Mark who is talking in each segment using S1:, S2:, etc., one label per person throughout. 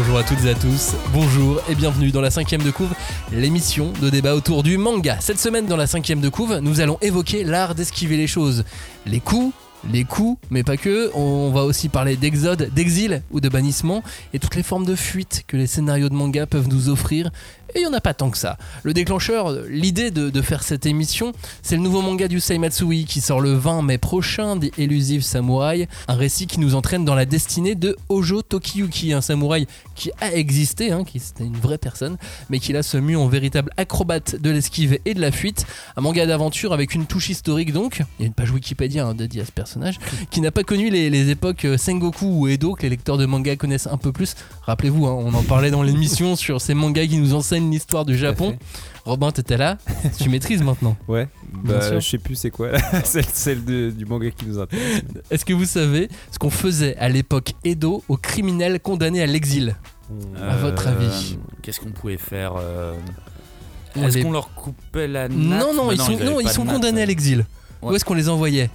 S1: Bonjour à toutes et à tous, bonjour et bienvenue dans la cinquième de couve, l'émission de débat autour du manga. Cette semaine dans la cinquième de couve, nous allons évoquer l'art d'esquiver les choses, les coups, les coups, mais pas que. On va aussi parler d'exode, d'exil ou de bannissement et toutes les formes de fuite que les scénarios de manga peuvent nous offrir. Et il n'y en a pas tant que ça. Le déclencheur, l'idée de, faire cette émission, c'est le nouveau manga du Matsui qui sort le 20 mai prochain, des Elusive Samurai, un récit qui nous entraîne dans la destinée de Hojo Tokiyuki, un samouraï qui a existé, hein, qui c'était une vraie personne, mais qui là se mue en véritable acrobate de l'esquive et de la fuite. Un manga d'aventure avec une touche historique donc, il y a une page Wikipédia hein, dédiée à ce personnage, qui n'a pas connu les, les époques euh, Sengoku ou Edo que les lecteurs de manga connaissent un peu plus. Rappelez-vous, hein, on en parlait dans l'émission sur ces mangas qui nous enseignent l'histoire du Japon. Robin, t'étais là, tu maîtrises maintenant.
S2: Ouais, bah, je sais plus c'est quoi, c'est celle de- du manga qui nous intéresse.
S1: Est-ce que vous savez ce qu'on faisait à l'époque Edo aux criminels condamnés à l'exil À votre
S3: Euh,
S1: avis
S3: Qu'est-ce qu'on pouvait faire euh, Est-ce qu'on leur coupait la natte
S1: Non, non,
S3: Bah
S1: ils sont,
S3: avaient
S1: non, ils sont condamnés à l'exil. Où est-ce qu'on les envoyait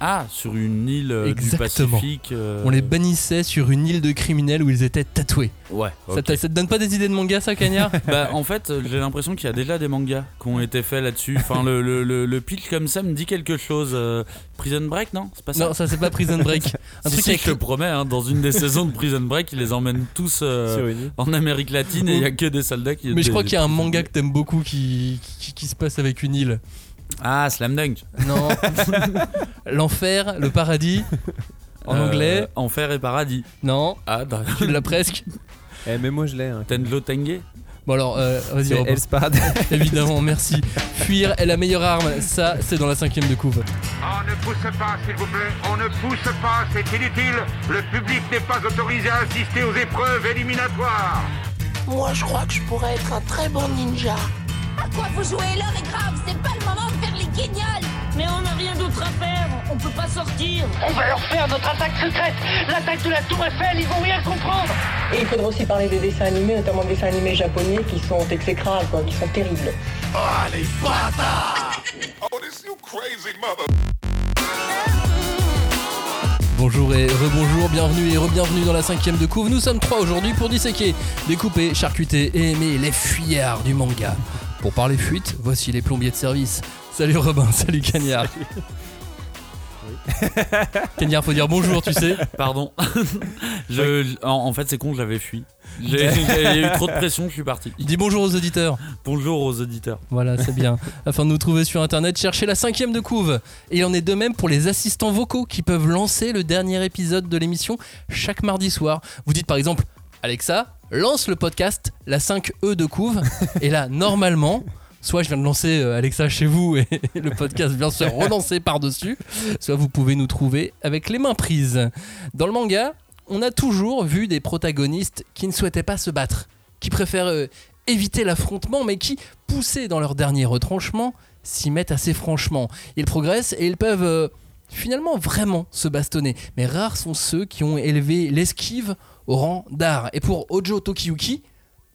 S3: Ah, sur une île euh, du
S1: Exactement.
S3: Pacifique. euh,
S1: On les bannissait sur une île de criminels où ils étaient tatoués.
S3: Ouais.
S1: Ça, ça te donne pas des idées de manga, ça, Cagnard
S3: bah, en fait, euh, j'ai l'impression qu'il y a déjà des mangas qui ont été faits là-dessus. Enfin, le, le, le, le pitch comme ça me dit quelque chose. euh, Prison Break, non? C'est pas ça?
S1: Non, ça c'est pas Prison Break. Un
S3: Si,
S1: truc
S3: si,
S1: avec
S3: je te promets, hein, dans une des saisons de Prison Break, ils les emmènent tous euh, en Amérique latine et il y a que des soldats qui.
S1: Mais je crois qu'il y a un manga que t'aimes beaucoup qui, qui, qui se passe avec une île.
S3: Ah, Slam Dunk.
S1: Non. L'enfer, le paradis. En
S3: Euh,
S1: anglais.
S3: Enfer et paradis.
S1: Non.
S3: Ah, bah,
S1: Tu l'as presque.
S2: Eh, mais moi je l'ai. Hein.
S3: Tenlo Tenge.
S1: Bon alors, euh, vas-y
S2: C'est
S1: Robin.
S2: Elspad.
S1: Évidemment, merci. Fuir est la meilleure arme. Ça, c'est dans la cinquième de couve.
S4: On ne pousse pas, s'il vous plaît. On ne pousse pas, c'est inutile. Le public n'est pas autorisé à assister aux épreuves éliminatoires.
S5: Moi, je crois que je pourrais être un très bon ninja.
S6: À quoi vous jouez? L'heure est grave, c'est pas le moment de faire les guignols
S7: Mais on n'a rien d'autre à faire, on peut pas sortir.
S5: On va leur faire notre attaque secrète, l'attaque de la Tour Eiffel, ils vont rien comprendre.
S8: Et il faudra aussi parler des dessins animés, notamment des dessins animés japonais qui sont exécrables, quoi, qui sont terribles.
S1: Bonjour et rebonjour, bienvenue et re-bienvenue dans la cinquième de couve. Nous sommes trois aujourd'hui pour disséquer, découper, charcuter et aimer les fuyards du manga. Pour parler fuite, voici les plombiers de service. Salut Robin, salut Cagnard. Cagnard, faut dire bonjour, tu sais.
S3: Pardon. je, en, en fait, c'est con, j'avais fui. J'ai- j'ai- Il y a eu trop de pression, je suis parti.
S1: Dis bonjour aux auditeurs.
S3: Bonjour aux auditeurs.
S1: Voilà, c'est bien. Afin de nous trouver sur internet, cherchez la cinquième de couve. Et il en est de même pour les assistants vocaux qui peuvent lancer le dernier épisode de l'émission chaque mardi soir. Vous dites par exemple, Alexa, lance le podcast La 5E de couve. Et là, normalement. Soit je viens de lancer euh, Alexa chez vous et le podcast vient se relancer par-dessus, soit vous pouvez nous trouver avec les mains prises. Dans le manga, on a toujours vu des protagonistes qui ne souhaitaient pas se battre, qui préfèrent euh, éviter l'affrontement, mais qui, poussés dans leur dernier retranchement, s'y mettent assez franchement. Ils progressent et ils peuvent euh, finalement vraiment se bastonner. Mais rares sont ceux qui ont élevé l'esquive rang d'art. Et pour Ojo Tokiyuki,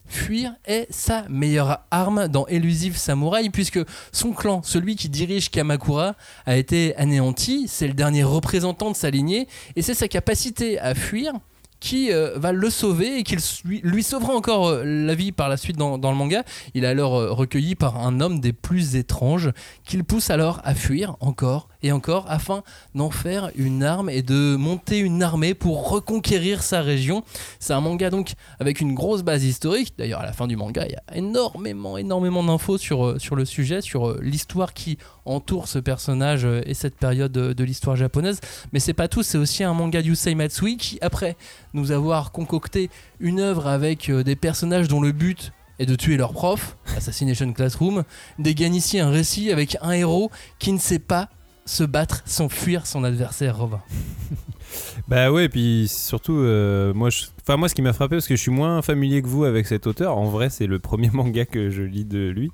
S1: fuir est sa meilleure arme dans Elusive Samurai, puisque son clan, celui qui dirige Kamakura, a été anéanti. C'est le dernier représentant de sa lignée, et c'est sa capacité à fuir qui euh, va le sauver et qui lui, sauvera encore euh, la vie par la suite dans, dans le manga. Il est alors euh, recueilli par un homme des plus étranges qu'il pousse alors à fuir encore et encore afin d'en faire une arme et de monter une armée pour reconquérir sa région. C'est un manga donc avec une grosse base historique. D'ailleurs, à la fin du manga, il y a énormément, énormément d'infos sur, euh, sur le sujet, sur euh, l'histoire qui entoure ce personnage euh, et cette période de l'histoire japonaise. Mais c'est pas tout, c'est aussi un manga d'Yusei Matsui qui, après nous avoir concocté une œuvre avec des personnages dont le but est de tuer leur prof, Assassination Classroom, dégaine ici un récit avec un héros qui ne sait pas se battre sans fuir son adversaire, Robin.
S2: Bah ouais, et puis surtout, euh, moi, je... moi, ce qui m'a frappé, parce que je suis moins familier que vous avec cet auteur, en vrai, c'est le premier manga que je lis de lui,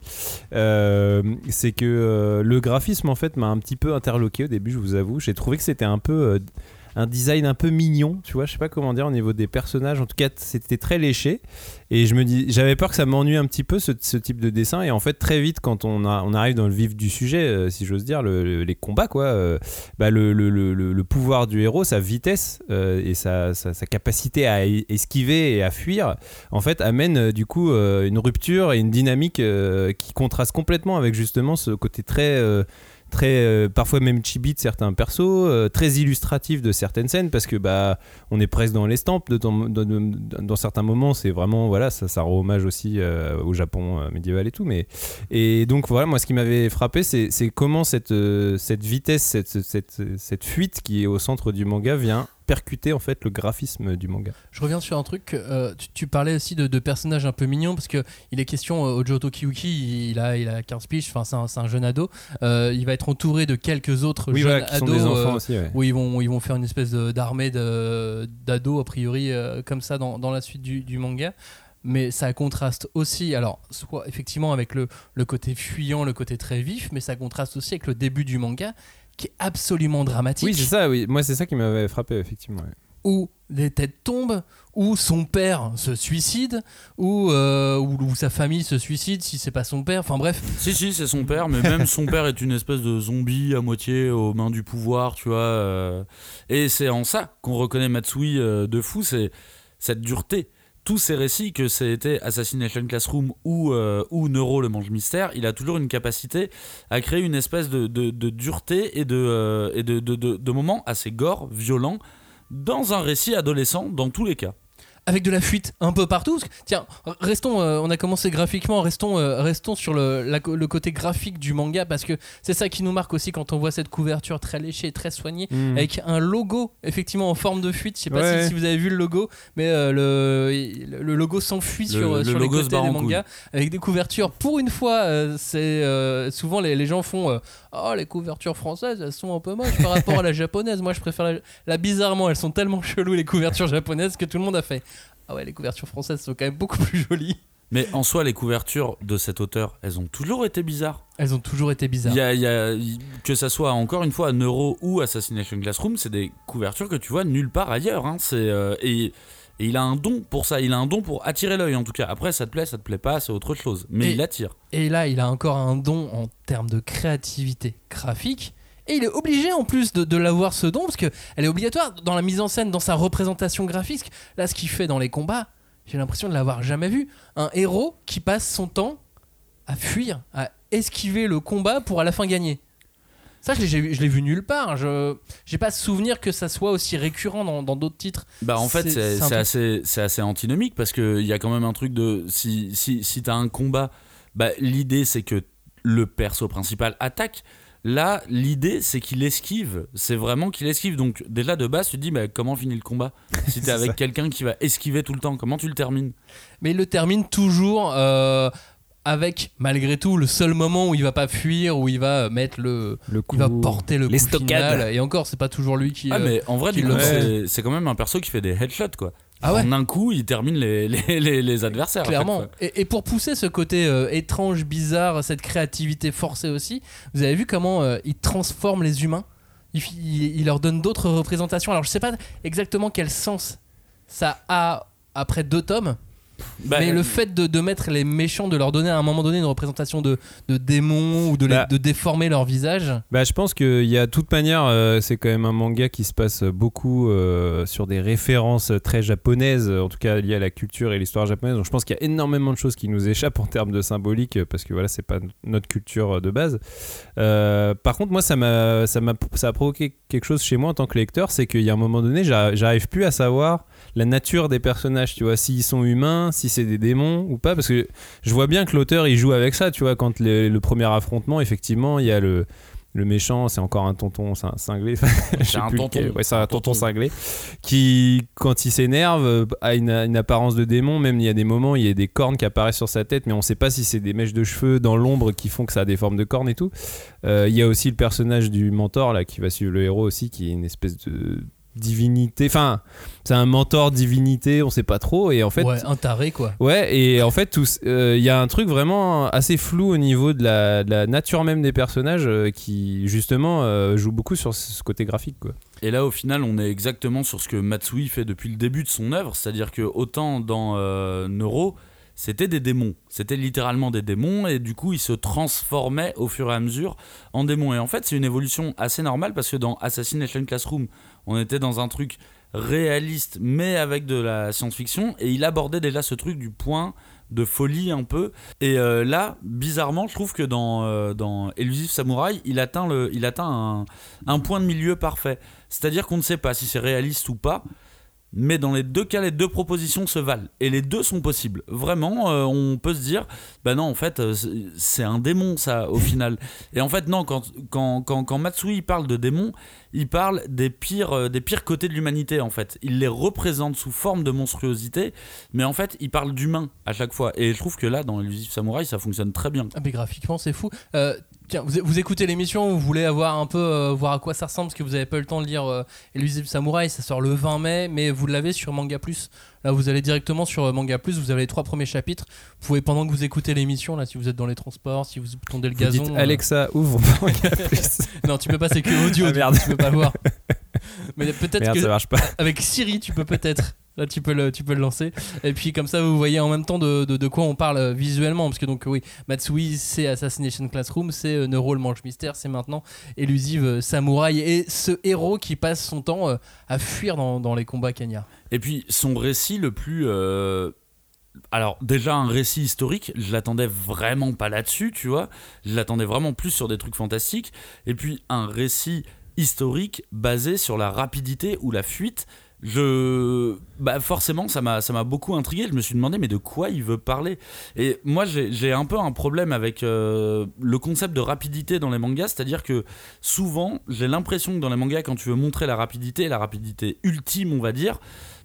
S2: euh, c'est que euh, le graphisme, en fait, m'a un petit peu interloqué au début, je vous avoue. J'ai trouvé que c'était un peu. Un design un peu mignon, tu vois, je sais pas comment dire au niveau des personnages. En tout cas, c'était très léché. Et je me dis, j'avais peur que ça m'ennuie un petit peu ce, type de dessin. Et en fait, très vite, quand on, arrive dans le vif du sujet, euh, si j'ose dire, le- le- les combats, quoi, euh, bah, le, le- pouvoir du héros, sa vitesse euh, et sa, sa- capacité à esquiver et à fuir, en fait, amène du coup une rupture et une dynamique qui contraste complètement avec justement ce côté très. Très euh, parfois même chibi de certains persos euh, très illustratif de certaines scènes parce que bah on est presque dans l'estampe de, dans, dans- certains moments c'est vraiment voilà ça, ça rend hommage aussi euh, au Japon médiéval et tout mais et donc voilà moi ce qui m'avait frappé c'est comment cette cette vitesse cette, cette, cette fuite qui est au centre du manga vient percuter en fait le graphisme du manga
S1: Je reviens sur un truc. euh, tu, tu parlais aussi de, de personnages un peu mignons parce que il est question euh, Ojo il a il a 15 piges, enfin c'est un, un jeune ado. Euh, il va être entouré de quelques autres
S2: oui
S1: jeunes
S2: voilà qui sont
S1: ados.
S2: des enfants
S1: euh,
S2: aussi ouais.
S1: où ils vont, ils vont faire une espèce d'armée d'ados, a priori, comme ça, dans, dans la suite du, du manga. Mais ça contraste aussi, alors, soit effectivement avec le, le côté fuyant, le côté très vif, mais ça contraste aussi avec le début du manga, qui est absolument dramatique,
S2: oui c'est ça oui moi c'est ça qui m'avait frappé effectivement ouais.
S1: où des têtes tombent, où son père se suicide, où, euh, où, où sa famille se suicide si c'est pas son père, enfin bref.
S3: Si, si, c'est son père, mais même son père est une espèce de zombie à moitié aux mains du pouvoir, tu vois. euh, et c'est en ça qu'on reconnaît Matsui euh, de fou, c'est cette dureté. Tous ces récits, que c'était Assassination Classroom ou, euh, ou Neuro le mange mystère, il a toujours une capacité à créer une espèce de, de- dureté et, de, euh, et de- de moments assez gore, violents, dans un récit adolescent, dans tous les cas.
S1: Avec de la fuite un peu partout. Que, tiens, restons, euh, on a commencé graphiquement, restons, euh, restons sur le, la- le côté graphique du manga parce que c'est ça qui nous marque aussi quand on voit cette couverture très léchée, très soignée,
S2: Mm.
S1: avec un logo effectivement en forme de fuite. Je sais pas
S2: Ouais.
S1: si, si vous avez vu le logo, mais euh, le, le logo s'enfuit
S3: Le-
S1: sur,
S3: le
S1: sur les côtés des mangas avec des couvertures. Pour une fois, c'est souvent les, les gens font oh les couvertures françaises, elles sont un peu moches par rapport à la japonaise. Moi, je préfère la, la bizarrement, elles sont tellement cheloues les couvertures japonaises que tout le monde a fait. Ah ouais, les couvertures françaises sont quand même beaucoup plus jolies.
S3: Mais en soi, les couvertures de cet auteur, elles ont toujours été bizarres.
S1: Elles ont toujours été bizarres.
S3: Y a, y a- il- que ça soit encore une fois Neuro ou Assassination Classroom, c'est des couvertures que tu vois nulle part ailleurs. hein. C'est, euh, et, et il a un don pour ça, il a un don pour attirer l'œil en tout cas. Après, ça te plaît, ça te plaît pas, c'est autre chose. Mais
S1: Et-
S3: il attire.
S1: Et là, il a encore un don en termes de créativité graphique. Et il est obligé en plus de, de l'avoir ce don, parce qu'elle est obligatoire dans la mise en scène, dans sa représentation graphique. Là, ce qu'il fait dans les combats, j'ai l'impression de l'avoir jamais vu. Un héros qui passe son temps à fuir, à esquiver le combat pour à la fin gagner. Ça, je l'ai- j'ai- je l'ai vu nulle part. Je j'ai pas souvenir que ça soit aussi récurrent dans dans d'autres titres.
S3: Bah en fait,
S1: C'est-
S3: c'est
S1: c'est un
S3: c'est
S1: truc-
S3: assez, c'est assez antinomique parce qu'il y a quand même un truc de. Si, si, si t'as un combat, bah, l'idée c'est que le perso principal attaque. Là, l'idée c'est qu'il esquive. C'est vraiment qu'il esquive. Donc, déjà de base, tu te dis bah, comment finit le combat Si t'es avec
S2: ça.
S3: quelqu'un qui va esquiver tout le temps, comment tu le termines?
S1: Mais il le termine toujours euh, avec malgré tout le seul moment où il va pas fuir où il va mettre le
S2: le coup
S1: il va porter le
S2: les
S1: coup
S2: stockades.
S1: final et encore c'est pas toujours lui qui
S3: Ah,
S1: euh,
S3: mais en vrai, c'est- quand même un perso qui fait des headshots quoi.
S1: ah ouais
S3: En un coup, il termine les, les, les, les adversaires.
S1: clairement et, et pour pousser ce côté euh, étrange bizarre cette créativité forcée aussi vous avez vu comment euh, il transforme les humains? Il, il- il leur donne d'autres représentations alors je sais pas exactement quel sens ça a après deux tomes
S3: Bah,
S1: mais le fait de, de mettre les méchants de leur donner à un moment donné une représentation de, de démons ou de, les-
S2: Bah.
S1: de déformer leur visage
S2: Bah, je pense qu'il y a de toute manière, euh, c'est quand même un manga qui se passe beaucoup euh, sur des références très japonaises, en tout cas liées à la culture et l'histoire japonaise. Donc je pense qu'il y a énormément de choses qui nous échappent en termes de symbolique, euh, parce que voilà, c'est pas notre culture euh, de base. Euh, par contre, moi, ça m'a, ça m'a, ça a provoqué quelque chose chez moi en tant que lecteur, c'est qu'il y a un moment donné, j'arrive plus à savoir la nature des personnages, tu vois, s'ils sont humains, si c'est des démons ou pas, parce que je vois bien que l'auteur il joue avec ça, tu vois, quand le, le premier affrontement, effectivement, il y a le, le méchant, c'est encore un tonton cin- cinglé, sais
S3: un tonton.
S2: ouais, c'est un tonton cinglé, qui, quand il s'énerve, euh, a une, une apparence de démon, même il y a des moments, il y a des cornes qui apparaissent sur sa tête, mais on sait pas si c'est des mèches de cheveux dans l'ombre qui font que ça a des formes de cornes et tout. Euh, Il y a aussi le personnage du mentor là qui va suivre le héros aussi, qui est une espèce de divinité. Enfin, c'est un mentor divinité, on sait pas trop. Et en fait,
S1: ouais, un taré quoi.
S2: Ouais, et en fait, tous- euh, il y a un truc vraiment assez flou au niveau de la, de la nature même des personnages euh, qui, justement, euh, joue beaucoup sur ce côté graphique. Quoi.
S3: Et là, au final, on est exactement sur ce que Matsui fait depuis le début de son œuvre, c'est-à-dire que autant dans euh, Neuro, c'était des démons, c'était littéralement des démons, et du coup, ils se transformaient au fur et à mesure en démons. Et en fait, c'est une évolution assez normale parce que dans Assassination Classroom, on était dans un truc réaliste, mais avec de la science-fiction, et il abordait déjà ce truc du point de folie un peu. Et euh, là, bizarrement, je trouve que dans, euh, dans Elusive Samurai, il atteint, le, il atteint un, un point de milieu parfait. C'est-à-dire qu'on ne sait pas si c'est réaliste ou pas, mais dans les deux cas, les deux propositions se valent. Et les deux sont possibles. Vraiment, euh, on peut se dire, bah non, en fait, euh, c'est- un démon, ça, au final. Et en fait, non, quand, quand, quand, quand Matsui parle de démons, il parle des pires, euh, des pires côtés de l'humanité, en fait. Il les représente sous forme de monstruosité, mais en fait, il parle d'humain à chaque fois. Et je trouve que là, dans Elusive Samurai, ça fonctionne très bien.
S1: Ah, mais graphiquement, c'est fou. Tiens, vous, vous écoutez l'émission, vous voulez avoir un peu euh, voir à quoi ça ressemble parce que vous avez pas eu le temps de lire euh, Elusive Samurai, ça sort le 20 mai, mais vous l'avez sur Manga Plus. Là, vous allez directement sur euh, Manga Plus, vous avez les trois premiers chapitres. Vous pouvez pendant que vous écoutez l'émission, là, si vous êtes dans les transports, si vous tondez le
S2: Vous
S1: gazon.
S2: dites
S1: euh,
S2: Alexa, ouvre Manga Plus.
S1: Non, tu peux pas, c'est que audio,
S2: Ah, merde.
S1: tu peux pas voir. Mais peut-être que
S2: ça marche pas.
S1: avec Siri, tu peux peut-être. Là, tu peux, le, tu peux le lancer. Et puis, comme ça, vous voyez en même temps de, de, quoi on parle euh, visuellement. Parce que, donc, oui, Matsui, c'est Assassination Classroom, c'est euh, Neuro, le manche mystère, c'est maintenant Elusive euh, Samouraï. Et ce héros qui passe son temps euh, à fuir dans, dans les combats Kenya.
S3: Et puis son récit le plus. euh, Alors, déjà, un récit historique, je l'attendais vraiment pas là-dessus, tu vois. Je l'attendais vraiment plus sur des trucs fantastiques. Et puis, un récit historique basé sur la rapidité ou la fuite. Je. Bah, forcément, ça m'a ça m'a beaucoup intrigué. Je me suis demandé, mais de quoi il veut parler? Et moi, j'ai un peu un problème avec euh, le concept de rapidité dans les mangas, c'est-à-dire que souvent, j'ai l'impression que dans les mangas, quand tu veux montrer la rapidité, la rapidité ultime, on va dire,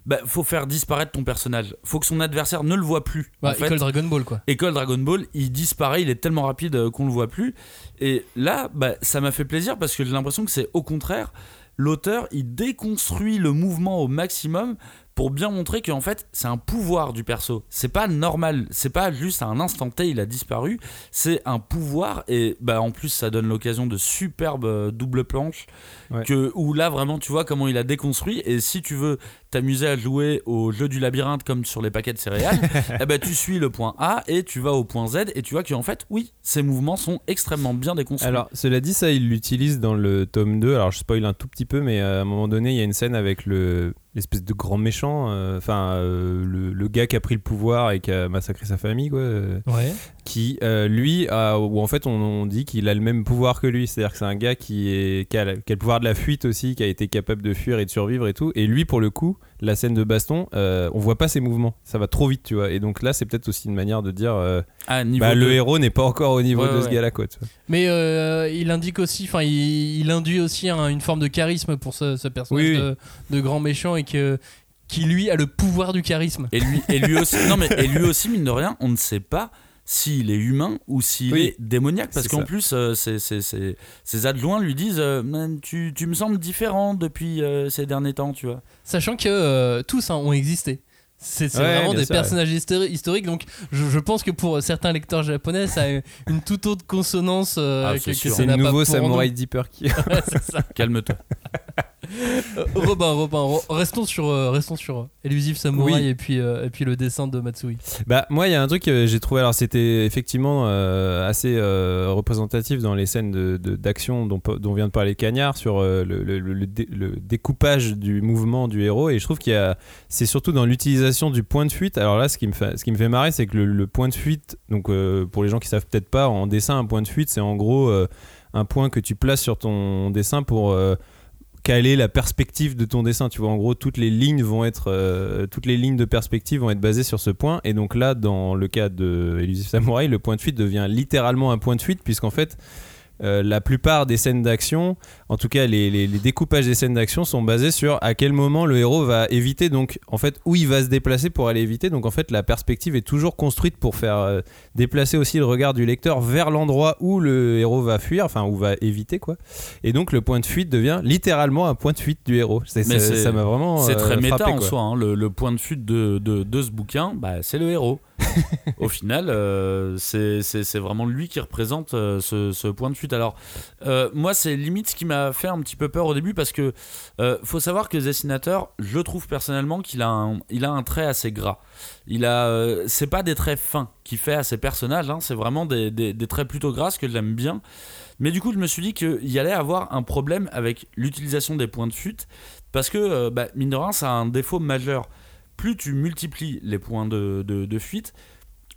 S3: bah, faut faire disparaître ton personnage. Faut que son adversaire ne le voit plus.
S1: Ouais,
S3: en fait.
S1: École Dragon Ball, quoi.
S3: École Dragon Ball, il disparaît, il est tellement rapide euh, qu'on le voit plus. Et là, bah, ça m'a fait plaisir parce que j'ai l'impression que c'est au contraire, l'auteur, il déconstruit le mouvement au maximum pour bien montrer qu'en fait, c'est un pouvoir du perso. C'est pas normal, c'est pas juste à un instant T, il a disparu, c'est un pouvoir et bah, en plus, ça donne l'occasion de superbes euh, double planches
S2: Ouais.
S3: que, où là, vraiment, tu vois comment il a déconstruit. Et si tu veux t'amuser à jouer au jeu du labyrinthe comme sur les paquets de céréales, eh ben, tu suis le point A et tu vas au point Z et tu vois qu'en fait, oui, ces mouvements sont extrêmement bien déconstruits.
S2: Alors, cela dit, ça, il l'utilise dans le tome 2. Alors, je spoil un tout petit peu, mais euh, à un moment donné, il y a une scène avec le l'espèce de grand méchant, euh, enfin, euh, le, le gars qui a pris le pouvoir et qui a massacré sa famille, quoi. euh,
S1: Ouais.
S2: qui, euh, lui, a, ou en fait, on, on dit qu'il a le même pouvoir que lui. C'est-à-dire que c'est un gars qui, est, qui, a, la- qui a le pouvoir de la fuite aussi, qui a été capable de fuir et de survivre et tout. Et lui, pour le coup, la scène de baston, euh, on voit pas ses mouvements. Ça va trop vite, tu vois. Et donc là, c'est peut-être aussi une manière de dire, euh,
S3: Ah,
S2: bah, le héros n'est pas encore au niveau
S3: Ouais,
S2: de ce gars-là, quoi. tu vois.
S1: Mais euh, il indique aussi, enfin, il, il induit aussi un- une forme de charisme pour ce, ce personnage
S2: Oui, oui.
S1: De, de grand méchant et que, qui, lui, a le pouvoir du charisme.
S3: Et lui, et lui aussi, non mais et lui aussi mine de rien, on ne sait pas s'il est humain ou s'il
S2: Oui.
S3: est démoniaque parce qu'en plus euh, ses, ses- ses- ses adjoints lui disent euh, Man, tu, tu me sembles différent depuis euh, ces derniers temps tu vois
S1: Sachant que euh, tous hein, ont existé. C'est
S2: Ouais,
S1: vraiment des
S2: sûr,
S1: personnages histori- historiques, donc je, je pense que pour certains lecteurs japonais, ça a une toute autre consonance euh,
S3: Ah,
S1: que,
S3: c'est
S1: que
S2: C'est
S1: n'a
S2: le
S1: pas
S2: nouveau. Samurai Deeper qui.
S1: Ouais,
S3: calme-toi
S1: Euh, Robin, Robin, re- restons sur, euh, restons sur euh, Elusive Samurai
S2: Oui.
S1: et, puis, euh, et puis le dessin de Matsui.
S2: Bah moi il y a un truc que j'ai trouvé alors c'était effectivement euh, assez euh, représentatif dans les scènes de- de- d'action dont, dont vient de parler Cagnard sur le, le- le- le dé- le découpage du mouvement du héros et je trouve qu'il y a c'est surtout dans l'utilisation du point de fuite alors là ce qui me fait ce qui me fait marrer c'est que le, point de fuite donc pour les gens qui savent peut-être pas en dessin un point de fuite c'est en gros un point que tu places sur ton dessin pour caler la perspective de ton dessin. Tu vois, en gros, toutes les lignes vont être, euh, toutes les lignes de perspective vont être basées sur ce point. Et donc là, dans le cas de Elusive Samurai, le point de fuite devient littéralement un point de fuite, puisqu'en fait, euh, la plupart des scènes d'action, en tout cas les, découpages des scènes d'action sont basés sur à quel moment le héros va éviter, donc en fait où il va se déplacer pour aller éviter. Donc en fait la perspective est toujours construite pour faire euh, déplacer aussi le regard du lecteur vers l'endroit où le héros va fuir, enfin où va éviter quoi. Et donc le point de fuite devient littéralement un point de fuite du héros. C'est- ça m'a vraiment.
S3: C'est
S2: euh,
S3: très méta en soi. hein. Le, le point de fuite de, de, de ce bouquin, bah, c'est le héros. Au final, euh, c'est c'est- c'est vraiment lui qui représente euh, ce, ce point de fuite. Alors, moi, c'est limite ce qui m'a fait un petit peu peur au début parce que faut savoir que Dessinateur, je trouve personnellement qu'il a, un- il a un trait assez gras. Il a, c'est pas des traits fins qu'il fait à ses personnages, hein, c'est vraiment des, traits plutôt gras que j'aime bien. Mais du coup, je me suis dit qu'il allait avoir un problème avec l'utilisation des points de fuite parce que, euh, bah, mine ça a un défaut majeur. Plus tu multiplies les points de fuite,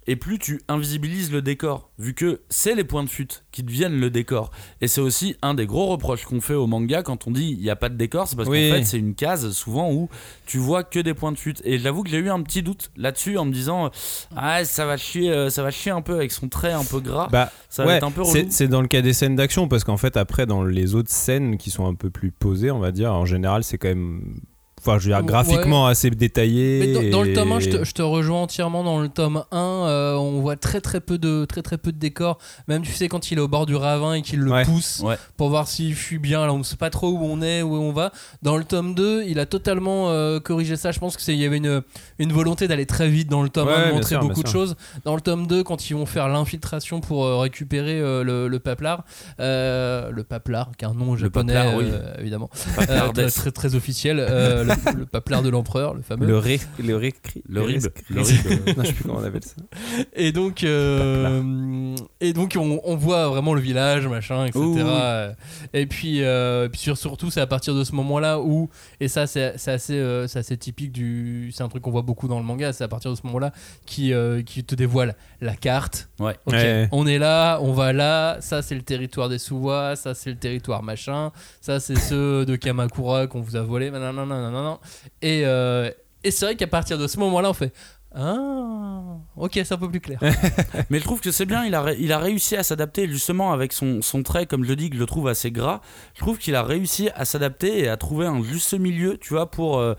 S3: et plus tu invisibilises le décor, vu que c'est les points de fuite qui deviennent le décor. Et c'est aussi un des gros reproches qu'on fait au manga quand on dit il n'y a pas de décor, c'est parce
S2: Oui.
S3: qu'en fait c'est une case souvent où tu vois que des points de fuite. Et j'avoue que j'ai eu un petit doute là-dessus en me disant ah ça va chier, euh, ça va chier un peu avec son trait un peu gras.
S2: Bah,
S3: ça va
S2: ouais,
S3: être un peu relou.
S2: c'est c'est dans le cas des scènes d'action parce qu'en fait après dans les autres scènes qui sont un peu plus posées on va dire en général c'est quand même enfin je veux dire
S1: Ouais.
S2: graphiquement assez détaillé
S1: Mais dans, dans le tome 1, je te, je te rejoins entièrement. Dans le tome 1, euh, on voit très très peu de très très peu de décors. Même tu sais quand il est au bord du ravin et qu'il le
S2: Ouais.
S1: pousse
S3: Ouais.
S1: pour voir s'il fuit bien. Là, on ne sait pas trop où on est, où on va. Dans le tome 2, il a totalement euh, corrigé ça. Je pense que c'est il y avait une, une volonté d'aller très vite dans le tome
S2: Ouais,
S1: 1, de montrer
S2: sûr,
S1: beaucoup de choses. Dans le tome 2, quand ils vont faire l'infiltration pour euh, récupérer euh, le, le paplard, euh, le paplard, qui est un nom japonais
S3: paplard, oui.
S1: euh, évidemment. Euh, très, très très officiel, euh, le, paplard de l'empereur, le fameux.
S2: le ré le récri-
S3: Le rib. Le rib.
S2: non je sais plus comment on appelle ça
S1: Et donc, euh, et donc on, on voit vraiment le village, machin, etc.
S3: Ouh,
S1: Et puis, euh, puis sur- surtout, c'est à partir de ce moment-là où, et ça, c'est c'est assez, euh, c'est assez typique du. C'est un truc qu'on voit beaucoup dans le manga, c'est à partir de ce moment-là qui, euh, qui te dévoile la carte.
S3: Ouais.
S1: Ok,
S2: Ouais.
S1: on est là, on va là, ça c'est le territoire des Suwa, ça c'est le territoire machin, ça c'est ceux de Kamakura qu'on vous a volé, Et, euh, et c'est vrai qu'à partir de ce moment-là, on fait Ah, ok, c'est un peu plus clair.
S3: Mais je trouve que c'est bien, il a, ré- il a réussi à s'adapter justement avec son, son trait, comme je le dis, que je le trouve assez gras. Je trouve qu'il a réussi à s'adapter et à trouver un juste milieu, tu vois, pour. euh,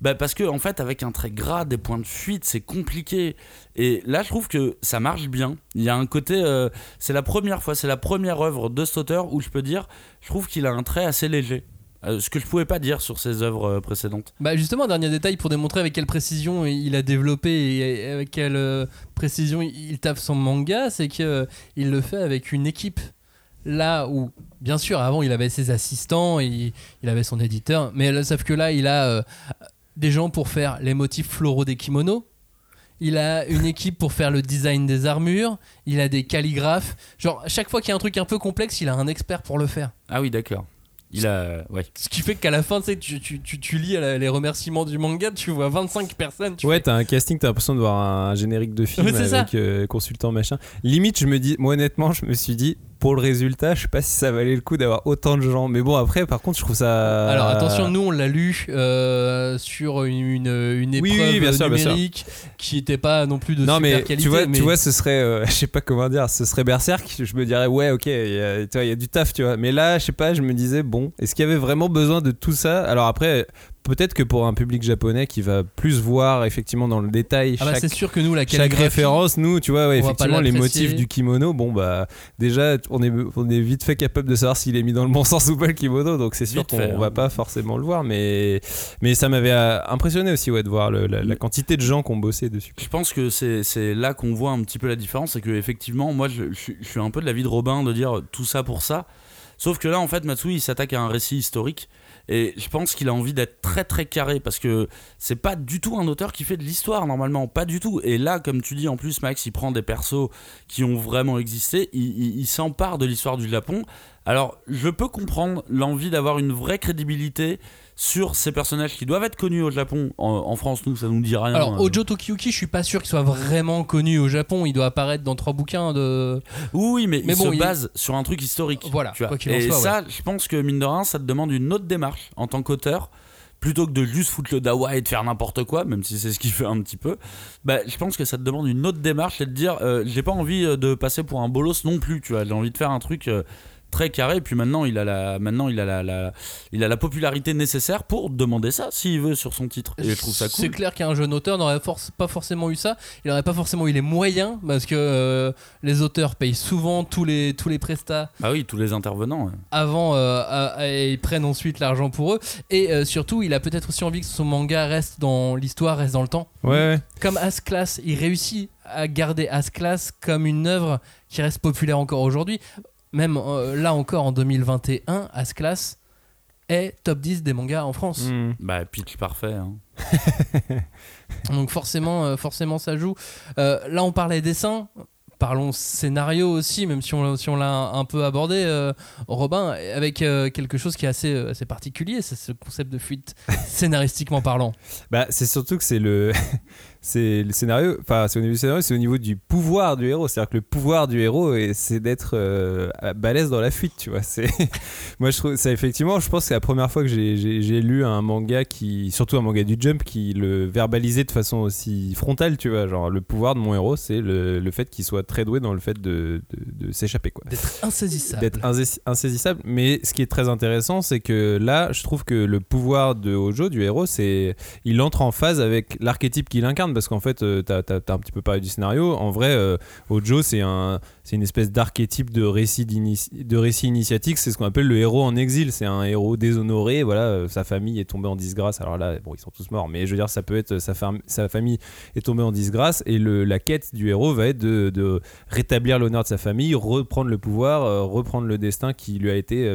S3: bah, parce que, en fait, avec un trait gras, des points de fuite, c'est compliqué. Et là, je trouve que ça marche bien. Il y a un côté. euh, c'est la première fois, c'est la première œuvre de cet auteur où je peux dire, je trouve qu'il a un trait assez léger. Euh, ce que je pouvais pas dire sur ses œuvres euh, précédentes.
S1: Bah justement, un dernier détail pour démontrer avec quelle précision il a développé et avec quelle euh, précision il tape son manga, c'est que euh, il le fait avec une équipe. Là où, bien sûr, avant il avait ses assistants, il, il avait son éditeur, mais là, sauf que là il a euh, des gens pour faire les motifs floraux des kimonos. Il a une équipe pour faire le design des armures. Il a des calligraphes. Genre, chaque fois qu'il y a un truc un peu complexe, il a un expert pour le faire.
S3: Ah oui, d'accord. Il a. Ouais.
S1: Ce qui fait qu'à la fin, tu, sais, tu, tu, tu, tu lis les remerciements du manga, tu vois 25 personnes. Tu
S2: ouais
S1: fais,
S2: t'as un casting t'as l'impression de voir un générique de film avec euh, consultant machin limite je me dis moi honnêtement je me suis dit pour le résultat je sais pas si ça valait le coup d'avoir autant de gens mais bon après par contre je trouve ça
S1: Alors attention, nous on l'a lu euh, sur une, une, épreuve
S2: oui, bien sûr, bien sûr.
S1: numérique qui n'était pas non plus de
S2: non
S1: super
S2: mais
S1: qualité.
S2: tu vois,
S1: mais
S2: tu vois, ce serait, euh, je sais pas comment dire, ce serait Berserk. Je me dirais ouais, ok, il y, a- tu vois, il y a du taf, tu vois. Mais là, je sais pas, je me disais bon, est-ce qu'il y avait vraiment besoin de tout ça? Alors après, peut-être que pour un public japonais qui va plus voir effectivement dans le détail
S1: ah bah
S2: chaque,
S1: c'est sûr que nous la
S2: chaque référence, nous, tu vois, ouais, effectivement, les motifs du kimono, bon bah déjà, on est, on est vite fait capable de savoir s'il est mis dans le bon sens ou pas le kimono, donc c'est sûr qu'on on va
S3: hein.
S2: pas forcément le voir, mais mais ça m'avait euh, impressionné aussi ouais de voir le- la, la quantité de gens qui ont bossé dessus.
S3: Je pense que c'est c'est là qu'on voit un petit peu la différence, c'est que effectivement, moi, je, je suis un peu de l'avis de Robin de dire tout ça pour ça. Sauf que là, en fait, Matsui, il s'attaque à un récit historique. Et je pense qu'il a envie d'être très très carré parce que c'est pas du tout un auteur qui fait de l'histoire normalement, pas du tout. Et là, comme tu dis en plus, Max, il prend des persos qui ont vraiment existé, il, il- il s'empare de l'histoire du Japon. Alors, je peux comprendre l'envie d'avoir une vraie crédibilité sur ces personnages qui doivent être connus au Japon. En, en France, nous, ça nous dit rien.
S1: Alors
S3: Euh,
S1: Ojo Tokiyuki, je suis pas sûr qu'il soit vraiment connu au Japon. Il doit apparaître dans trois bouquins de.
S3: Oui, oui, mais,
S1: Mais
S3: il
S1: bon,
S3: se
S1: il-
S3: base sur un truc historique.
S1: Voilà,
S3: tu vois. Et
S1: soit,
S3: ça, je pense que mine de rien, ça te demande une autre démarche en tant qu'auteur. Plutôt que de juste foutre le dawa et de faire n'importe quoi, même si c'est ce qu'il fait un petit peu, bah, je pense que ça te demande une autre démarche et de dire euh, j'ai pas envie euh, de passer pour un bolos non plus, tu vois. J'ai envie de faire un truc euh, très carré. Puis maintenant, il a la, maintenant, il a la, la- il a la popularité nécessaire pour demander ça s'il veut sur son titre. Et je trouve ça
S1: C'est
S3: cool.
S1: clair qu'un jeune auteur n'aurait forc- pas forcément eu ça. Il n'aurait pas forcément eu les moyens parce que euh, les auteurs payent souvent tous les, tous les prestats
S3: Bah oui, tous les intervenants. ouais.
S1: avant euh, à- à- et ils prennent ensuite l'argent pour eux. Et euh, surtout, il a peut-être aussi envie que son manga reste dans l'histoire, reste dans le temps.
S2: Ouais, ouais.
S1: Comme As-Class, il réussit à garder As-Class comme une œuvre qui reste populaire encore aujourd'hui. Même euh, là encore en 2021, As-Class est top 10 des mangas en France.
S2: Mm.
S3: Bah, pitch parfait. hein.
S1: Donc forcément, euh, forcément ça joue. Euh, là, on parlait dessin. Parlons scénario aussi, même si on, si on l'a un, un peu abordé, euh, Robin, avec euh, quelque chose qui est assez, euh, assez particulier, c'est ce concept de fuite scénaristiquement parlant.
S2: Bah, c'est surtout que c'est le, c'est le scénario. Enfin, c'est au niveau du scénario, c'est au niveau du pouvoir du héros. C'est-à-dire que le pouvoir du héros, et c'est d'être euh, à- balèze dans la fuite, tu vois. C'est, moi, je trouve ça effectivement. Je pense que c'est la première fois que j'ai, lu un manga qui, surtout un manga du Jump, qui le verbalisait de façon aussi frontale, tu vois. Genre, le pouvoir de mon héros, c'est le, le fait qu'il soit très doué dans le fait de, de, de s'échapper, quoi
S1: D'être insaisissable.
S2: d'être insais- insaisissable. Mais ce qui est très intéressant, c'est que là, je trouve que le pouvoir de Hojo, du héros, c'est il entre en phase avec l'archétype qu'il incarne. Parce qu'en fait, euh, t'as as, un petit peu parlé du scénario. En vrai, euh, Hojo, c'est un, une espèce d'archétype de récit, de récit initiatique. C'est ce qu'on appelle le héros en exil. C'est un héros déshonoré. Voilà, euh, sa famille est tombée en disgrâce. Alors là, bon, ils sont tous morts. Mais je veux dire, ça peut être sa, fam- sa famille est tombée en disgrâce. Et la quête du héros va être de, rétablir l'honneur de sa famille, reprendre le pouvoir, reprendre le destin qui lui a été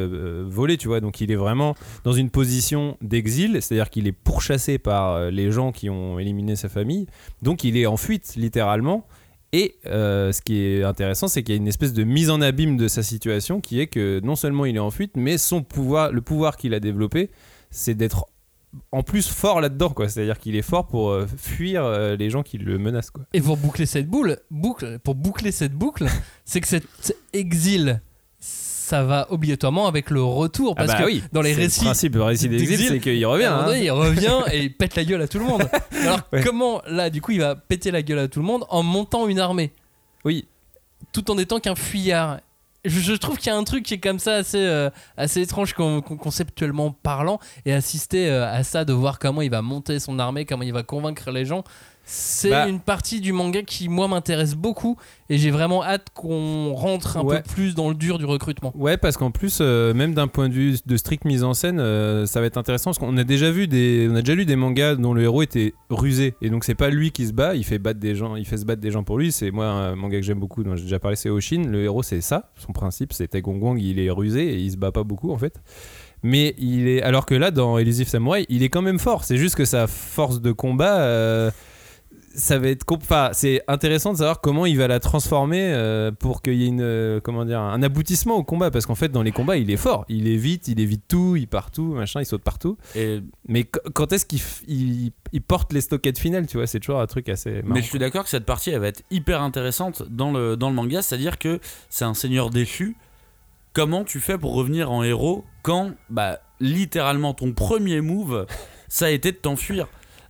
S2: volé, tu vois. Donc il est vraiment dans une position d'exil, c'est-à-dire qu'il est pourchassé par les gens qui ont éliminé sa famille. Donc il est en fuite, littéralement. Et euh, ce qui est intéressant, c'est qu'il y a une espèce de mise en abîme de sa situation qui est que non seulement il est en fuite, mais son pouvoir, le pouvoir qu'il a développé, c'est d'être en plus fort là-dedans. C'est-à-dire qu'il est fort pour euh, fuir euh, les gens qui le menacent, quoi.
S1: Et pour boucler cette boule, boucle, pour boucler cette boucle, c'est que cet exil, ça va obligatoirement avec le retour. Parce
S2: Ah bah
S1: que
S2: oui,
S1: dans les
S2: c'est le
S1: récits
S2: principe, le récit d'exil, c'est qu'il revient. Hein.
S1: donné, il revient et il pète la gueule à tout le monde. Alors
S2: Ouais.
S1: comment là, du coup, il va péter la gueule à tout le monde en montant une armée,
S2: Oui,
S1: tout en étant qu'un fuyard. Je, je trouve qu'il y a un truc qui est comme ça assez, euh, assez étrange con- con- conceptuellement parlant et assister euh, à ça de voir comment il va monter son armée, comment il va convaincre les gens. C'est
S2: Bah.
S1: une partie du manga qui moi m'intéresse beaucoup et j'ai vraiment hâte qu'on rentre un
S2: Ouais.
S1: peu plus dans le dur du recrutement.
S2: Ouais, parce qu'en plus, euh, même d'un point de vue de stricte mise en scène, euh, ça va être intéressant parce qu'on a déjà vu des, on a déjà lu des mangas dont le héros était rusé et donc c'est pas lui qui se bat, il fait battre des gens, il fait se battre des gens pour lui. C'est moi un manga que j'aime beaucoup, dont j'ai déjà parlé, c'est Oshin. Le héros, c'est ça, son principe, c'est Taegongwang, il est rusé et il se bat pas beaucoup en fait. Mais il est, alors que là, dans Elusive Samurai, il est quand même fort. C'est juste que sa force de combat. euh, ça va être enfin, c'est intéressant de savoir comment il va la transformer euh, pour qu'il y ait une euh, comment dire un aboutissement au combat. Parce qu'en fait dans les combats il est fort. Il est vite il évite tout il part tout machin il saute partout.
S3: Et,
S2: mais qu- quand est-ce qu'il f- il, il porte les stockades finales tu vois? C'est toujours un truc assez marrant.
S3: mais je suis d'accord que cette partie elle va être hyper intéressante dans le, dans le manga, c'est-à-dire que c'est un seigneur déchu. Comment tu fais pour revenir en héros quand bah, littéralement ton premier move ça a été de t'enfuir?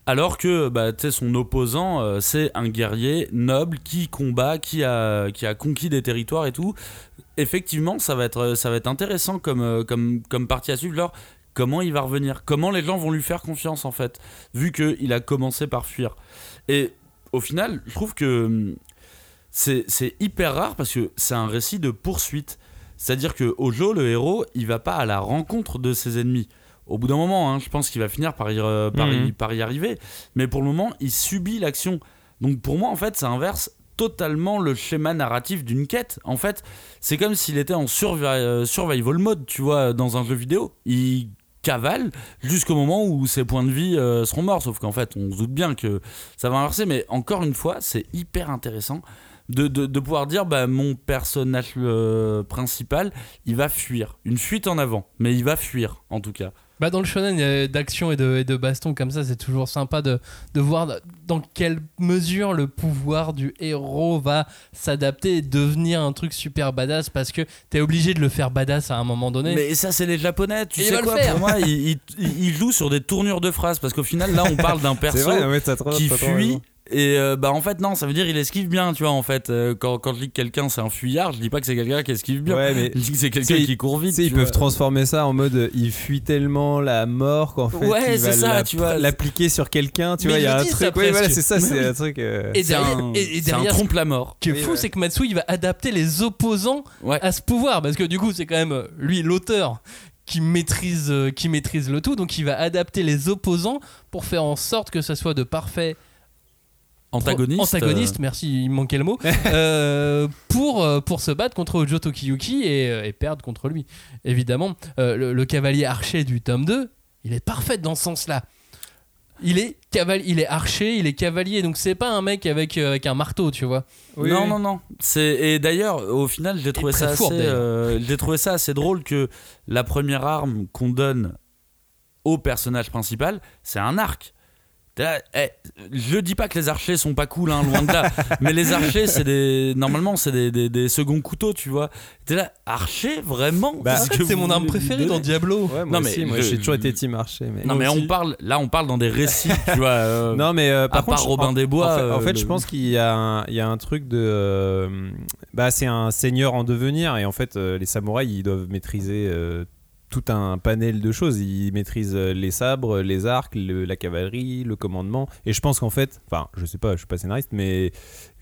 S3: Alors que bah, son opposant euh, c'est un guerrier noble qui combat, qui a, qui a conquis des territoires et tout. Effectivement ça va être, ça va être intéressant comme, euh, comme, comme partie à suivre. Alors, comment il va revenir? Comment les gens vont lui faire confiance en fait vu qu'il a commencé par fuir? Et au final, je trouve que hum, c'est c'est hyper rare parce que c'est un récit de poursuite. C'est-à-dire que Ojo, le héros, il va pas à la rencontre de ses ennemis. Au bout d'un moment, hein, je pense qu'il va finir par y, euh, par, y,
S2: Mhm.
S3: par y arriver. Mais pour le moment, il subit l'action. Donc pour moi, en fait, ça inverse totalement le schéma narratif d'une quête. En fait, c'est comme s'il était en survi- euh, survival mode, tu vois, dans un jeu vidéo. Il cavale jusqu'au moment où ses points de vie euh, seront morts. Sauf qu'en fait, on se doute bien que ça va inverser. Mais encore une fois, c'est hyper intéressant de, de- de pouvoir dire bah, mon personnage euh, principal, il va fuir. Une fuite en avant, mais il va fuir en tout cas.
S1: Bah dans le shonen d'action et de, et de baston comme ça, c'est toujours sympa de, de voir dans quelle mesure le pouvoir du héros va s'adapter et devenir un truc super badass parce que t'es obligé de le faire badass à un moment donné.
S3: Mais ça, c'est les japonais. Tu
S1: Et
S3: sais quoi. Pour moi, ils, ils- ils jouent sur des tournures de phrases parce qu'au final, là, on parle d'un perso
S2: vrai
S3: qui fuit
S2: raison.
S3: Et euh, bah en fait non, ça veut dire il esquive bien, tu vois en fait. Euh, quand, quand je dis que quelqu'un c'est un fuyard, je dis pas que c'est quelqu'un qui esquive bien.
S2: Ouais, mais
S3: Je dis que c'est quelqu'un qui court
S2: Tu
S3: vite.
S2: sais, ils peuvent transformer ça en mode euh, il fuit tellement la mort qu'en fait
S3: Ouais,
S2: il va
S3: c'est ça,
S2: la-
S3: tu vois.
S2: l'appliquer sur quelqu'un, tu
S1: Mais
S2: vois, il y a un truc. Oui, voilà, c'est ça, c'est
S1: oui.
S2: un truc. euh,
S1: Et derrière,
S3: un,
S1: et- et
S3: c'est un
S1: derrière,
S3: trompe la mort.
S1: Ce qui est fou,
S2: ouais.
S1: c'est que Matsui il va adapter les opposants
S3: Ouais.
S1: à ce pouvoir parce que du coup, c'est quand même lui l'auteur qui maîtrise, qui maîtrise le tout, donc il va adapter les opposants pour faire en sorte que ça soit de parfaits
S3: Antagoniste.
S1: antagonistes, merci, il me manquait le mot, euh, pour, euh, pour se battre contre Ojo Tokiyuki et, euh, et perdre contre lui. Évidemment, euh, le, le cavalier archer du tome 2, il est parfait dans ce sens-là. Il est, caval il est archer, il est cavalier, donc c'est pas un mec avec, euh, avec un marteau, tu vois.
S2: oui,
S3: non,
S2: oui.
S3: non, non. Et d'ailleurs, au final, j'ai trouvé ça
S1: fourbe,
S3: assez,
S1: d'ailleurs.
S3: euh, j'ai trouvé ça assez drôle que la première arme qu'on donne au personnage principal, c'est un arc. Eh, je dis pas que les archers sont pas cool, hein, loin de là. mais les archers, c'est des, normalement, c'est des, des, des seconds couteaux, tu vois. T'es là, archer, vraiment
S2: Bah,
S1: c'est mon arme préférée dans Diablo.
S2: Ouais, moi
S3: Non, mais
S2: aussi, moi
S3: je-
S2: j'ai toujours été team archer. Mais...
S3: Non,
S1: Moi
S3: mais
S1: aussi.
S3: on parle, là, on parle dans des récits, tu vois. euh,
S2: Non, mais euh, par
S3: à
S2: contre,
S3: part Robin
S2: en-
S3: des Bois,
S2: En fait, en
S3: euh,
S2: fait,
S3: le-
S2: je pense qu'il y, a un- il y a un truc de. euh, bah, c'est un seigneur en devenir et en fait, euh, les samouraïs ils doivent maîtriser euh, tout un panel de choses. Ils maîtrisent euh, les sabres, les arcs, la cavalerie, le commandement. Et je pense qu'en fait, enfin, je sais pas, je suis pas scénariste, mais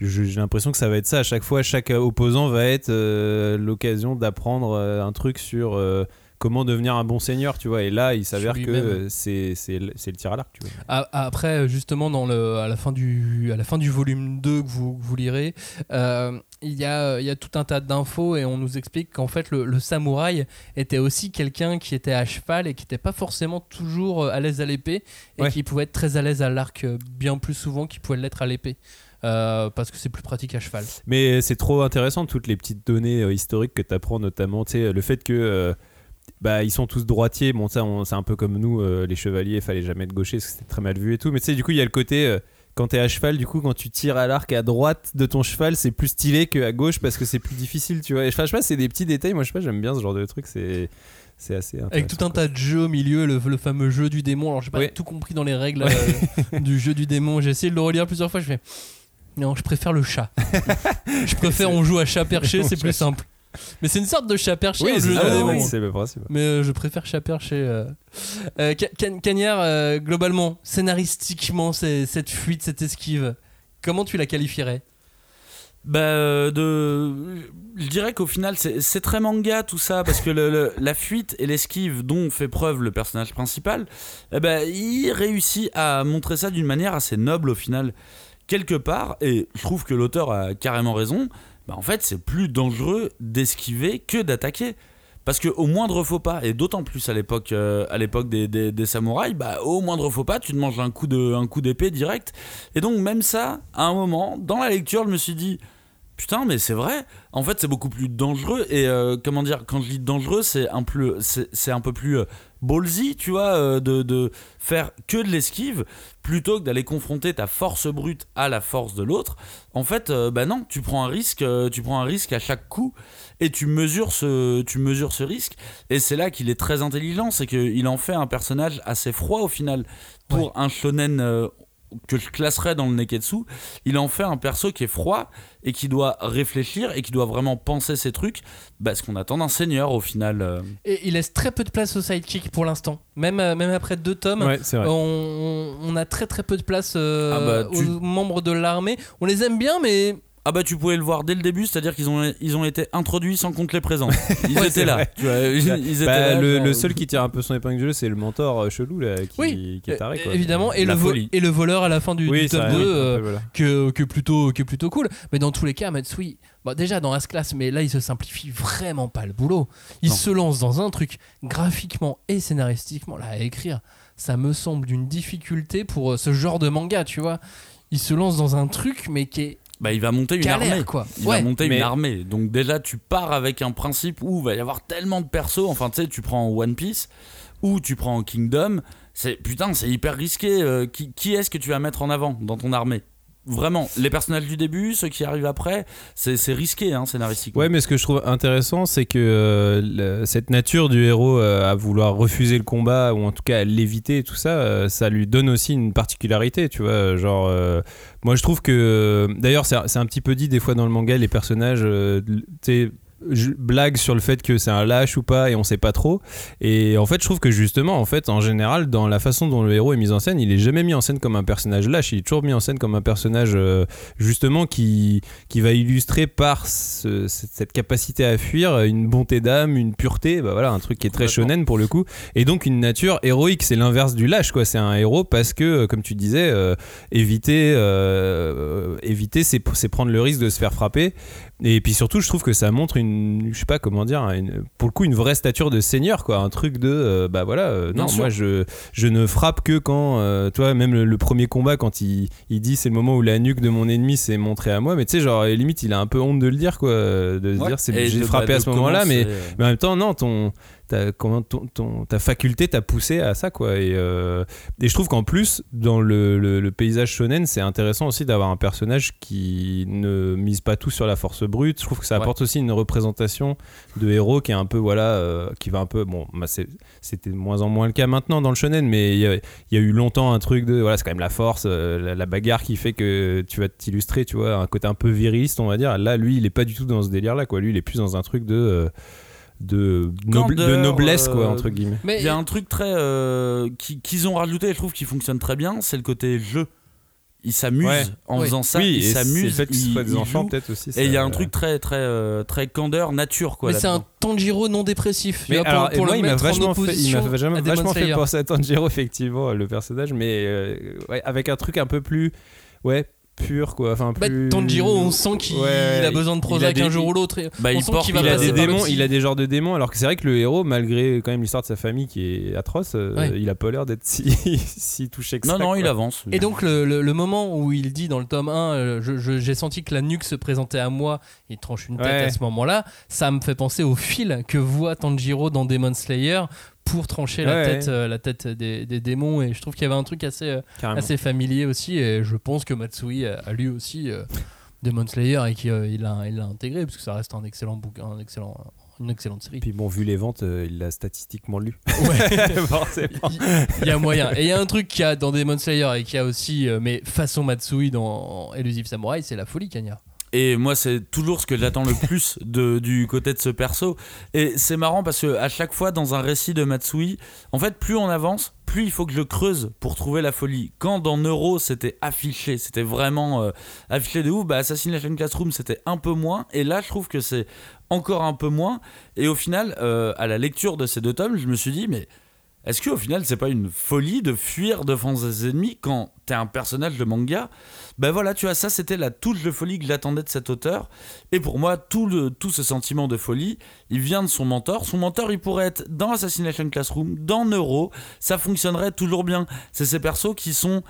S2: j'ai l'impression que ça va être ça. À chaque fois, chaque opposant va être euh, l'occasion d'apprendre euh, un truc sur. Comment devenir un bon seigneur, tu vois. Et là, il s'avère que c'est c'est le tir à l'arc, tu vois.
S1: Après, justement, dans le, à, la fin du, à la fin du volume 2 que vous, vous lirez, euh, il y, a, il y a tout un tas d'infos et on nous explique qu'en fait, le, le samouraï était aussi quelqu'un qui était à cheval et qui n'était pas forcément toujours euh, à l'aise à l'épée et
S2: Ouais.
S1: qui pouvait être très à l'aise à l'arc euh, bien plus souvent qu'il pouvait l'être à l'épée. Euh, parce que c'est plus pratique à cheval.
S2: Mais c'est trop intéressant toutes les petites données euh, historiques que tu apprends, notamment le fait que bah, ils sont tous droitiers. Bon, ça, c'est un peu comme nous, euh, les chevaliers, fallait jamais être gaucher parce que c'était très mal vu et tout. Mais tu sais, du coup, il y a le côté. euh, quand t'es à cheval, du coup, quand tu tires à l'arc à droite de ton cheval, c'est plus stylé qu'à gauche parce que c'est plus difficile, tu vois. Et enfin, je sais pas, c'est des petits détails. Moi, je sais pas, j'aime bien ce genre de truc. C'est, c'est assez.
S1: Avec tout un
S2: quoi.
S1: tas de jeux au milieu, le, le fameux jeu du démon. Alors, j'ai pas
S2: Oui.
S1: tout compris dans les règles euh, du jeu du démon. J'ai essayé de le relire plusieurs fois. Je fais non, je préfère le chat. je préfère on joue à chat perché, c'est plus simple. Mais c'est une sorte de chat perché.
S2: Oui,
S1: le
S2: c'est
S1: du
S2: oui, le principe.
S1: Mais euh, je préfère chat perché. Euh. Euh, Cagnard, euh, globalement, scénaristiquement, c'est- cette fuite, cette esquive, comment tu la qualifierais?
S3: Bah, euh, de... je dirais qu'au final, c'est c'est très manga tout ça, parce que le- le- la fuite et l'esquive dont fait preuve le personnage principal, eh ben, il réussit à montrer ça d'une manière assez noble au final. Quelque part, et je trouve que l'auteur a carrément raison, bah, en fait, c'est plus dangereux d'esquiver que d'attaquer. Parce que au moindre faux pas, et d'autant plus à l'époque, euh, des, samouraïs, bah, au moindre faux pas, tu te manges un coup d'épée direct. Et donc même ça, à un moment, dans la lecture, je me suis dit, putain, mais c'est vrai. En fait, c'est beaucoup plus dangereux. Et euh, comment dire, quand je dis dangereux, c'est un c'est, c'est un peu plus euh, ballsy, tu vois, euh, de, de faire que de l'esquive plutôt que d'aller confronter ta force brute à la force de l'autre. En fait, euh, bah non, tu prends un risque, euh, tu prends un risque à chaque coup et tu mesures ce, tu mesures ce risque. Et c'est là qu'il est très intelligent, c'est qu'il en fait un personnage assez froid au final pour un shonen. euh, que je classerais dans le Neketsu, il en fait un perso qui est froid et qui doit réfléchir et qui doit vraiment penser ses trucs, bah, ce qu'on attend d'un seigneur au final. euh.
S1: Et il laisse très peu de place au sidekick pour l'instant. Même, euh, même après deux tomes,
S2: Ouais,
S1: on, on a très très peu de place euh,
S3: Ah bah, tu-
S1: aux membres de l'armée. On les aime bien, mais
S3: Ah bah tu pouvais le voir dès le début, c'est-à-dire qu'ils ont, ils ont été introduits sans compte les présents. Ils
S2: Ouais,
S3: étaient
S2: c'est
S3: là.
S2: vrai.
S3: Tu vois, ils, ils étaient
S2: Bah,
S3: là,
S2: le,
S3: genre,
S2: le seul qui tire un peu son épingle du jeu, c'est le mentor euh, chelou là, qui,
S1: Oui,
S2: qui est taré.
S1: euh,
S2: Quoi.
S1: évidemment, et
S3: La
S1: le,
S3: folie.
S1: et le voleur à la fin du,
S2: oui,
S1: du tome 2.
S2: oui,
S1: euh,
S2: voilà.
S1: que, que plutôt que plutôt cool mais dans tous les cas Matsui bah déjà dans As-Class mais là il se simplifie vraiment pas le boulot il
S3: Non.
S1: se lance dans un truc graphiquement et scénaristiquement là à écrire ça me semble d'une difficulté pour euh, ce genre de manga tu vois il se lance dans un truc mais qui est
S3: Bah, il va monter une
S1: galère
S3: armée.
S1: quoi
S3: Il
S1: ouais
S3: va monter
S2: mais-
S3: une armée. Donc déjà, tu pars avec un principe où il va y avoir tellement de persos. Enfin, tu sais, tu prends One Piece ou tu prends Kingdom. C'est putain, c'est hyper risqué. Euh, qui qui est-ce que tu vas mettre en avant dans ton armée? Vraiment, les personnages du début, ceux qui arrivent après, c'est risqué, hein, scénaristiquement.
S2: Ouais, mais ce que je trouve intéressant, c'est que euh, cette nature du héros euh, à vouloir refuser le combat ou en tout cas l'éviter tout ça, euh, ça lui donne aussi une particularité, tu vois. Genre, moi je trouve que. D'ailleurs, c'est un petit peu dit des fois dans le manga, les personnages, blaguent sur le fait que c'est un lâche ou pas et on sait pas trop. Et en fait, je trouve que justement, en fait, en général, dans la façon dont le héros est mis en scène, il est jamais mis en scène comme un personnage lâche, il est toujours mis en scène comme un personnage euh, justement qui, qui va illustrer par ce- cette capacité à fuir une bonté d'âme, une pureté, bah voilà, un truc qui est très shonen pour le coup, et donc une nature héroïque, c'est l'inverse du lâche, quoi. C'est un héros parce que, euh, comme tu disais, euh, éviter, euh, éviter, c'est prendre le risque de se faire frapper. Et puis surtout, je trouve que ça montre une, je sais pas comment dire, une- pour le coup, une vraie stature de seigneur, quoi. Un truc de, euh, bah voilà, euh, non, moi je, je ne frappe que quand, euh, toi, même le, le premier combat, quand il, il dit c'est le moment où la nuque de mon ennemi s'est montrée à moi, mais tu sais, genre, limite, il a un peu honte de le dire, quoi, de se
S3: Ouais.
S2: dire c'est j'ai frappé
S3: bah,
S2: à ce moment-là, mais, mais en même temps, non, ton, comment, ton, ton- ta faculté t'a poussé à ça, quoi. Et, euh, et je trouve qu'en plus, dans le, le- le paysage shonen, c'est intéressant aussi d'avoir un personnage qui ne mise pas tout sur la force brute. Je trouve que ça
S1: Ouais.
S2: apporte aussi une représentation de héros qui est un peu, voilà, euh, qui va un peu. Bon, bah, c'était de moins en moins le cas maintenant dans le shonen, mais il y a, il y a eu longtemps un truc de. Voilà, c'est quand même la force, euh, la, la bagarre qui fait que tu vas t'illustrer, tu vois, un côté un peu viriliste, on va dire. Là, lui, il est pas du tout dans ce délire-là, quoi. Lui, il est plus dans un truc de. De, noble- de
S3: Candeur,
S2: noblesse, quoi,
S3: euh,
S2: entre guillemets.
S1: Mais
S3: Il y a un truc très euh, qui- qu'ils ont rajouté, et je trouve qui fonctionne très bien, c'est le côté jeu. Ils s'amusent
S2: Ouais.
S3: en
S1: Oui.
S3: faisant ça,
S2: oui,
S3: ils s'amusent,
S2: fait que ce
S3: ils,
S2: soit des enfants, peut-être aussi.
S3: Et il y a un truc très très euh, très candeur nature quoi.
S1: mais c'est un. Tanjiro non dépressif.
S2: Mais
S1: vois, pour,
S2: alors,
S1: pour
S2: moi,
S1: le
S2: il m'a vachement fait, il m'a vachement, vachement fait penser à Tanjiro, effectivement, le personnage, mais euh, ouais, avec un truc un peu plus, ouais, pur, quoi. Enfin,
S1: Bah. Tanjiro, on sent qu'il
S2: Ouais,
S1: a besoin de Prozac
S2: des-
S1: un jour ou l'autre. et
S3: Bah,
S1: on
S3: il
S1: sent
S3: porte-
S1: qu'il va
S2: il a des démons, il a des genres de démons, alors que c'est vrai que le héros, malgré quand même l'histoire de sa famille qui est atroce, euh, il a pas l'air d'être si, si touché que
S3: Non
S2: ça.
S3: non,
S2: quoi.
S3: il avance.
S1: Et donc le, le- le moment où il dit dans le tome 1, euh, je- je- j'ai senti que la nuque se présentait à moi, il tranche une tête
S2: Ouais.
S1: à ce moment-là, ça me fait penser au fil que voit Tanjiro dans Demon Slayer pour trancher la tête,
S2: ouais.
S1: euh, la tête des, des démons et je trouve qu'il y avait un truc assez, euh, assez familier aussi et je pense que Matsui a, a lu aussi euh, Demon Slayer et qu'il il l'a il l'a intégré parce que ça reste un excellent bouquin, un excellent, une excellente série.
S2: Puis bon, vu les ventes, euh, il l'a statistiquement lu.
S1: Ouais.
S2: Forcément.
S1: Il y a moyen. Et il y a un truc qu'il y a dans Demon Slayer et qu'il y a aussi, euh, mais façon Matsui dans Elusive Samurai, c'est la folie, Kanya.
S3: Et moi, c'est toujours ce que j'attends le plus du côté de ce perso. Et c'est marrant parce que à chaque fois dans un récit de Matsui, en fait, plus on avance, plus il faut que je creuse pour trouver la folie. Quand dans Neuro, c'était affiché, c'était vraiment euh, affiché de ouf, bah Assassination Classroom, c'était un peu moins. Et là, je trouve que c'est encore un peu moins. Et au final, euh, à la lecture de ces deux tomes, je me suis dit, mais est-ce qu'au final, c'est pas une folie de fuir devant ses ennemis quand t'es un personnage de manga? Ben voilà, tu vois, ça c'était la touche de folie que j'attendais de cet auteur. Et pour moi, tout, le, tout ce sentiment de folie, il vient de son mentor. Son mentor, il pourrait être dans Assassination Classroom, dans Neuro, ça fonctionnerait toujours bien. C'est ces persos qui sont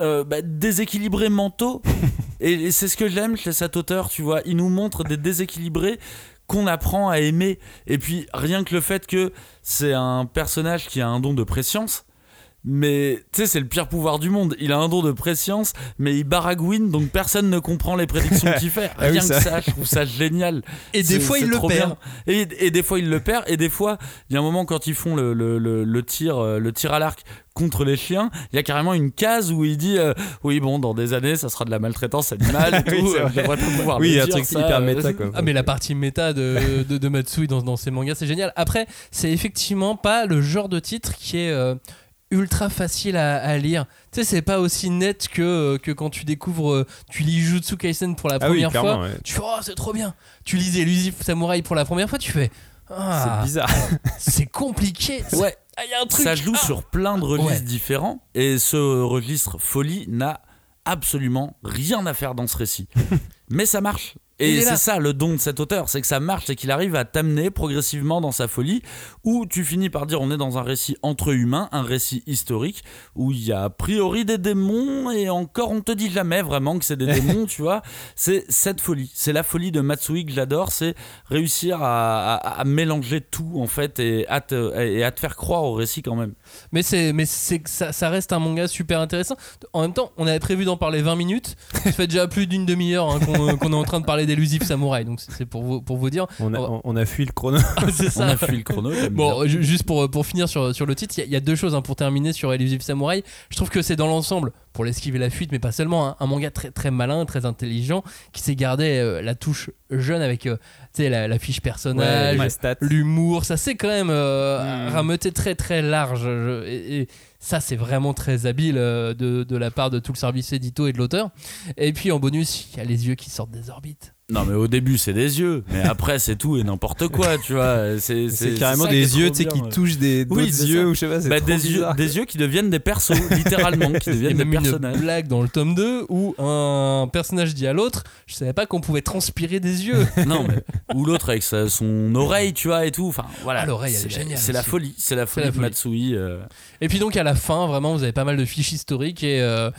S3: euh, bah, déséquilibrés mentaux. et, et c'est ce que j'aime chez cet auteur, tu vois. Il nous montre des déséquilibrés qu'on apprend à aimer. Et puis, rien que le fait que c'est un personnage qui a un don de préscience. Mais tu sais, c'est le pire pouvoir du monde. Il a un don de préscience, mais il baragouine, donc personne ne comprend les prédictions qu'il fait.
S2: Ah oui,
S3: Rien
S2: ça.
S3: que ça, je trouve ça génial.
S1: Et des fois, il le perd.
S3: Et, et des fois, il le perd. Et des fois, il y a un moment quand ils font le, le, le, le tir, euh, le tir à l'arc contre les chiens, il y a carrément une case où il dit euh, Oui, bon, dans des années, ça sera de la maltraitance animale et
S2: Oui,
S3: tout.
S2: c'est
S3: euh. J'aimerais pouvoir
S2: Oui,
S3: le
S2: il y a un
S3: dire,
S2: truc
S3: ça,
S2: hyper
S3: euh,
S2: méta, quoi.
S1: Ah mais la partie méta de, de, de Matsui dans, dans ses mangas c'est génial. Après c'est effectivement pas le genre de titre qui est euh, ultra facile à, à lire. Tu sais c'est pas aussi net que, euh, que quand tu découvres, euh, tu lis Jutsu Kaisen pour la
S2: Ah oui,
S1: première
S2: clairement,
S1: fois.
S2: ouais.
S1: Tu fais oh c'est trop bien. Tu lis Elusive Samurai pour la première fois tu fais ah,
S2: C'est bizarre.
S1: c'est compliqué.
S3: Ouais.
S1: Ah, y a un truc.
S3: Ça joue
S1: ah.
S3: sur plein de registres
S1: Ouais.
S3: différents et ce registre folie n'a absolument rien à faire dans ce récit. Mais ça marche. Et c'est ça le don de cet auteur, c'est que ça marche, c'est qu'il arrive à t'amener progressivement dans sa folie, où tu finis par dire on est dans un récit entre humains, un récit historique, où il y a a priori des démons, et encore on te dit jamais vraiment que c'est des démons, tu vois. C'est cette folie, c'est la folie de Matsui que j'adore, c'est réussir à, à- à mélanger tout en fait, et à, te, et à te faire croire au récit quand même.
S1: Mais c'est mais c'est ça, ça reste un manga super intéressant. En même temps, on avait prévu d'en parler 20 minutes. Ça fait déjà plus d'une demi-heure hein, qu'on qu'on est en train de parler d'Elusive Samouraï. Donc c'est c'est pour vous pour vous dire.
S2: On a, on- on a fui le chrono.
S1: c'est
S3: On a fui le chrono.
S1: Bon,
S3: bien.
S1: juste pour, pour finir sur, sur le titre, il y a- il y, a deux choses hein, pour terminer sur Elusive Samurai. Je trouve que c'est dans l'ensemble, pour l'esquiver la fuite, mais pas seulement, hein, un manga très, très malin, très intelligent, qui s'est gardé euh, la touche jeune avec euh, tu sais, la, la fiche personnage,
S2: Ouais,
S1: l'humour. Ça s'est quand même euh,
S3: Mm.
S1: rameuté très très large. Je- et, et ça, c'est vraiment très habile euh, de, de la part de tout le service édito et de l'auteur. Et puis en bonus, il y a les yeux qui sortent des orbites.
S3: Non, mais au début, c'est des yeux, mais après, c'est tout et n'importe quoi, tu vois. C'est
S2: C'est carrément des yeux, tu sais, qui touchent des
S3: Oui,
S2: d'autres yeux
S3: ça.
S2: ou je sais pas. c'est
S3: Bah,
S2: trop
S3: des, yeux, des yeux qui deviennent des persos, littéralement, qui
S1: Il y
S3: deviennent
S1: a
S3: des personnages.
S1: une blague dans le tome 2 où un personnage dit à l'autre Je savais pas qu'on pouvait transpirer des yeux.
S3: Non, mais, ou l'autre avec sa- son oreille, tu vois, et tout. Enfin, voilà.
S1: Ah, l'oreille, elle est
S3: C'est-
S1: géniale
S3: C'est la folie, c'est la folie de. Matsui. euh.
S1: Et puis donc à la fin, vraiment, vous avez pas mal de fiches historiques et, euh,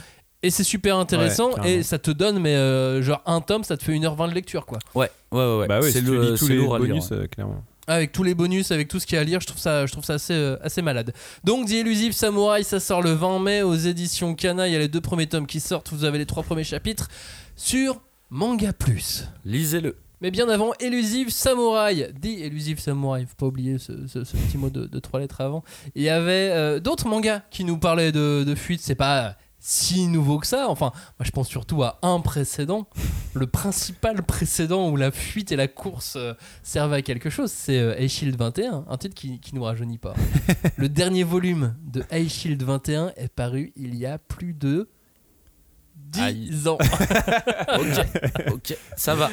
S1: et c'est super intéressant.
S2: Ouais,
S1: et ça te donne, mais euh, genre un tome, ça te fait 1h20 de lecture quoi.
S3: Ouais, ouais, ouais. ouais.
S2: Bah oui,
S3: c'est
S2: si
S3: le-
S2: tous les
S3: lourd à lire,
S2: bonus,
S3: ouais.
S2: euh, clairement.
S1: Avec tous les bonus, avec tout ce qu'il y a à lire, je trouve ça, je trouve ça assez, euh, assez malade. Donc, The Elusive Samurai, ça sort le 20 mai aux éditions Kana. Il y a les deux premiers tomes qui sortent. Vous avez les trois premiers chapitres sur Manga Plus.
S3: Lisez-le.
S1: Mais bien avant, Elusive Samurai, dit Elusive Samurai, faut pas oublier ce, ce- ce petit mot de, de trois lettres avant. Il y avait euh, d'autres mangas qui nous parlaient de, de fuite, c'est pas si nouveau que ça. Enfin, moi je pense surtout à un précédent, le principal précédent où la fuite et la course euh, servaient à quelque chose, c'est euh, High Shield 21, un titre qui, qui nous rajeunit pas. le dernier volume de High Shield 21 est paru il y a plus de 10
S3: Aïe.
S1: ans
S3: Ok, ok, ça va.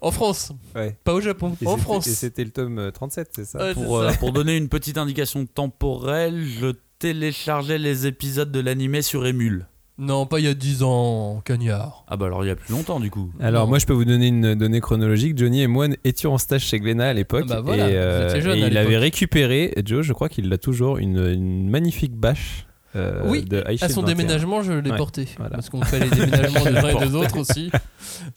S1: en France,
S2: Ouais.
S1: pas au Japon,
S2: Et
S1: en France.
S2: Et c'était le tome euh, 37, c'est ça
S1: Ouais,
S3: Pour,
S1: ça.
S3: euh, pour donner une petite indication temporelle, je téléchargeais les épisodes de l'animé sur Emule.
S1: Non, pas il y a 10 ans, cagnard.
S3: Ah bah alors il y a plus longtemps du coup.
S2: Alors
S1: Non.
S2: moi je peux vous donner une donnée chronologique. Johnny et moi étions en stage chez Glénat à l'époque
S1: Ah bah voilà,
S2: et,
S1: vous étiez jeune
S2: et
S1: à
S2: il avait récupéré, Joe je crois qu'il l'a toujours, une, une magnifique bâche euh,
S1: Oui,
S2: de
S1: À son
S2: 21.
S1: déménagement, je l'ai
S2: Ouais,
S1: porté.
S2: voilà.
S1: Parce qu'on fait les déménagements des uns et des autres aussi.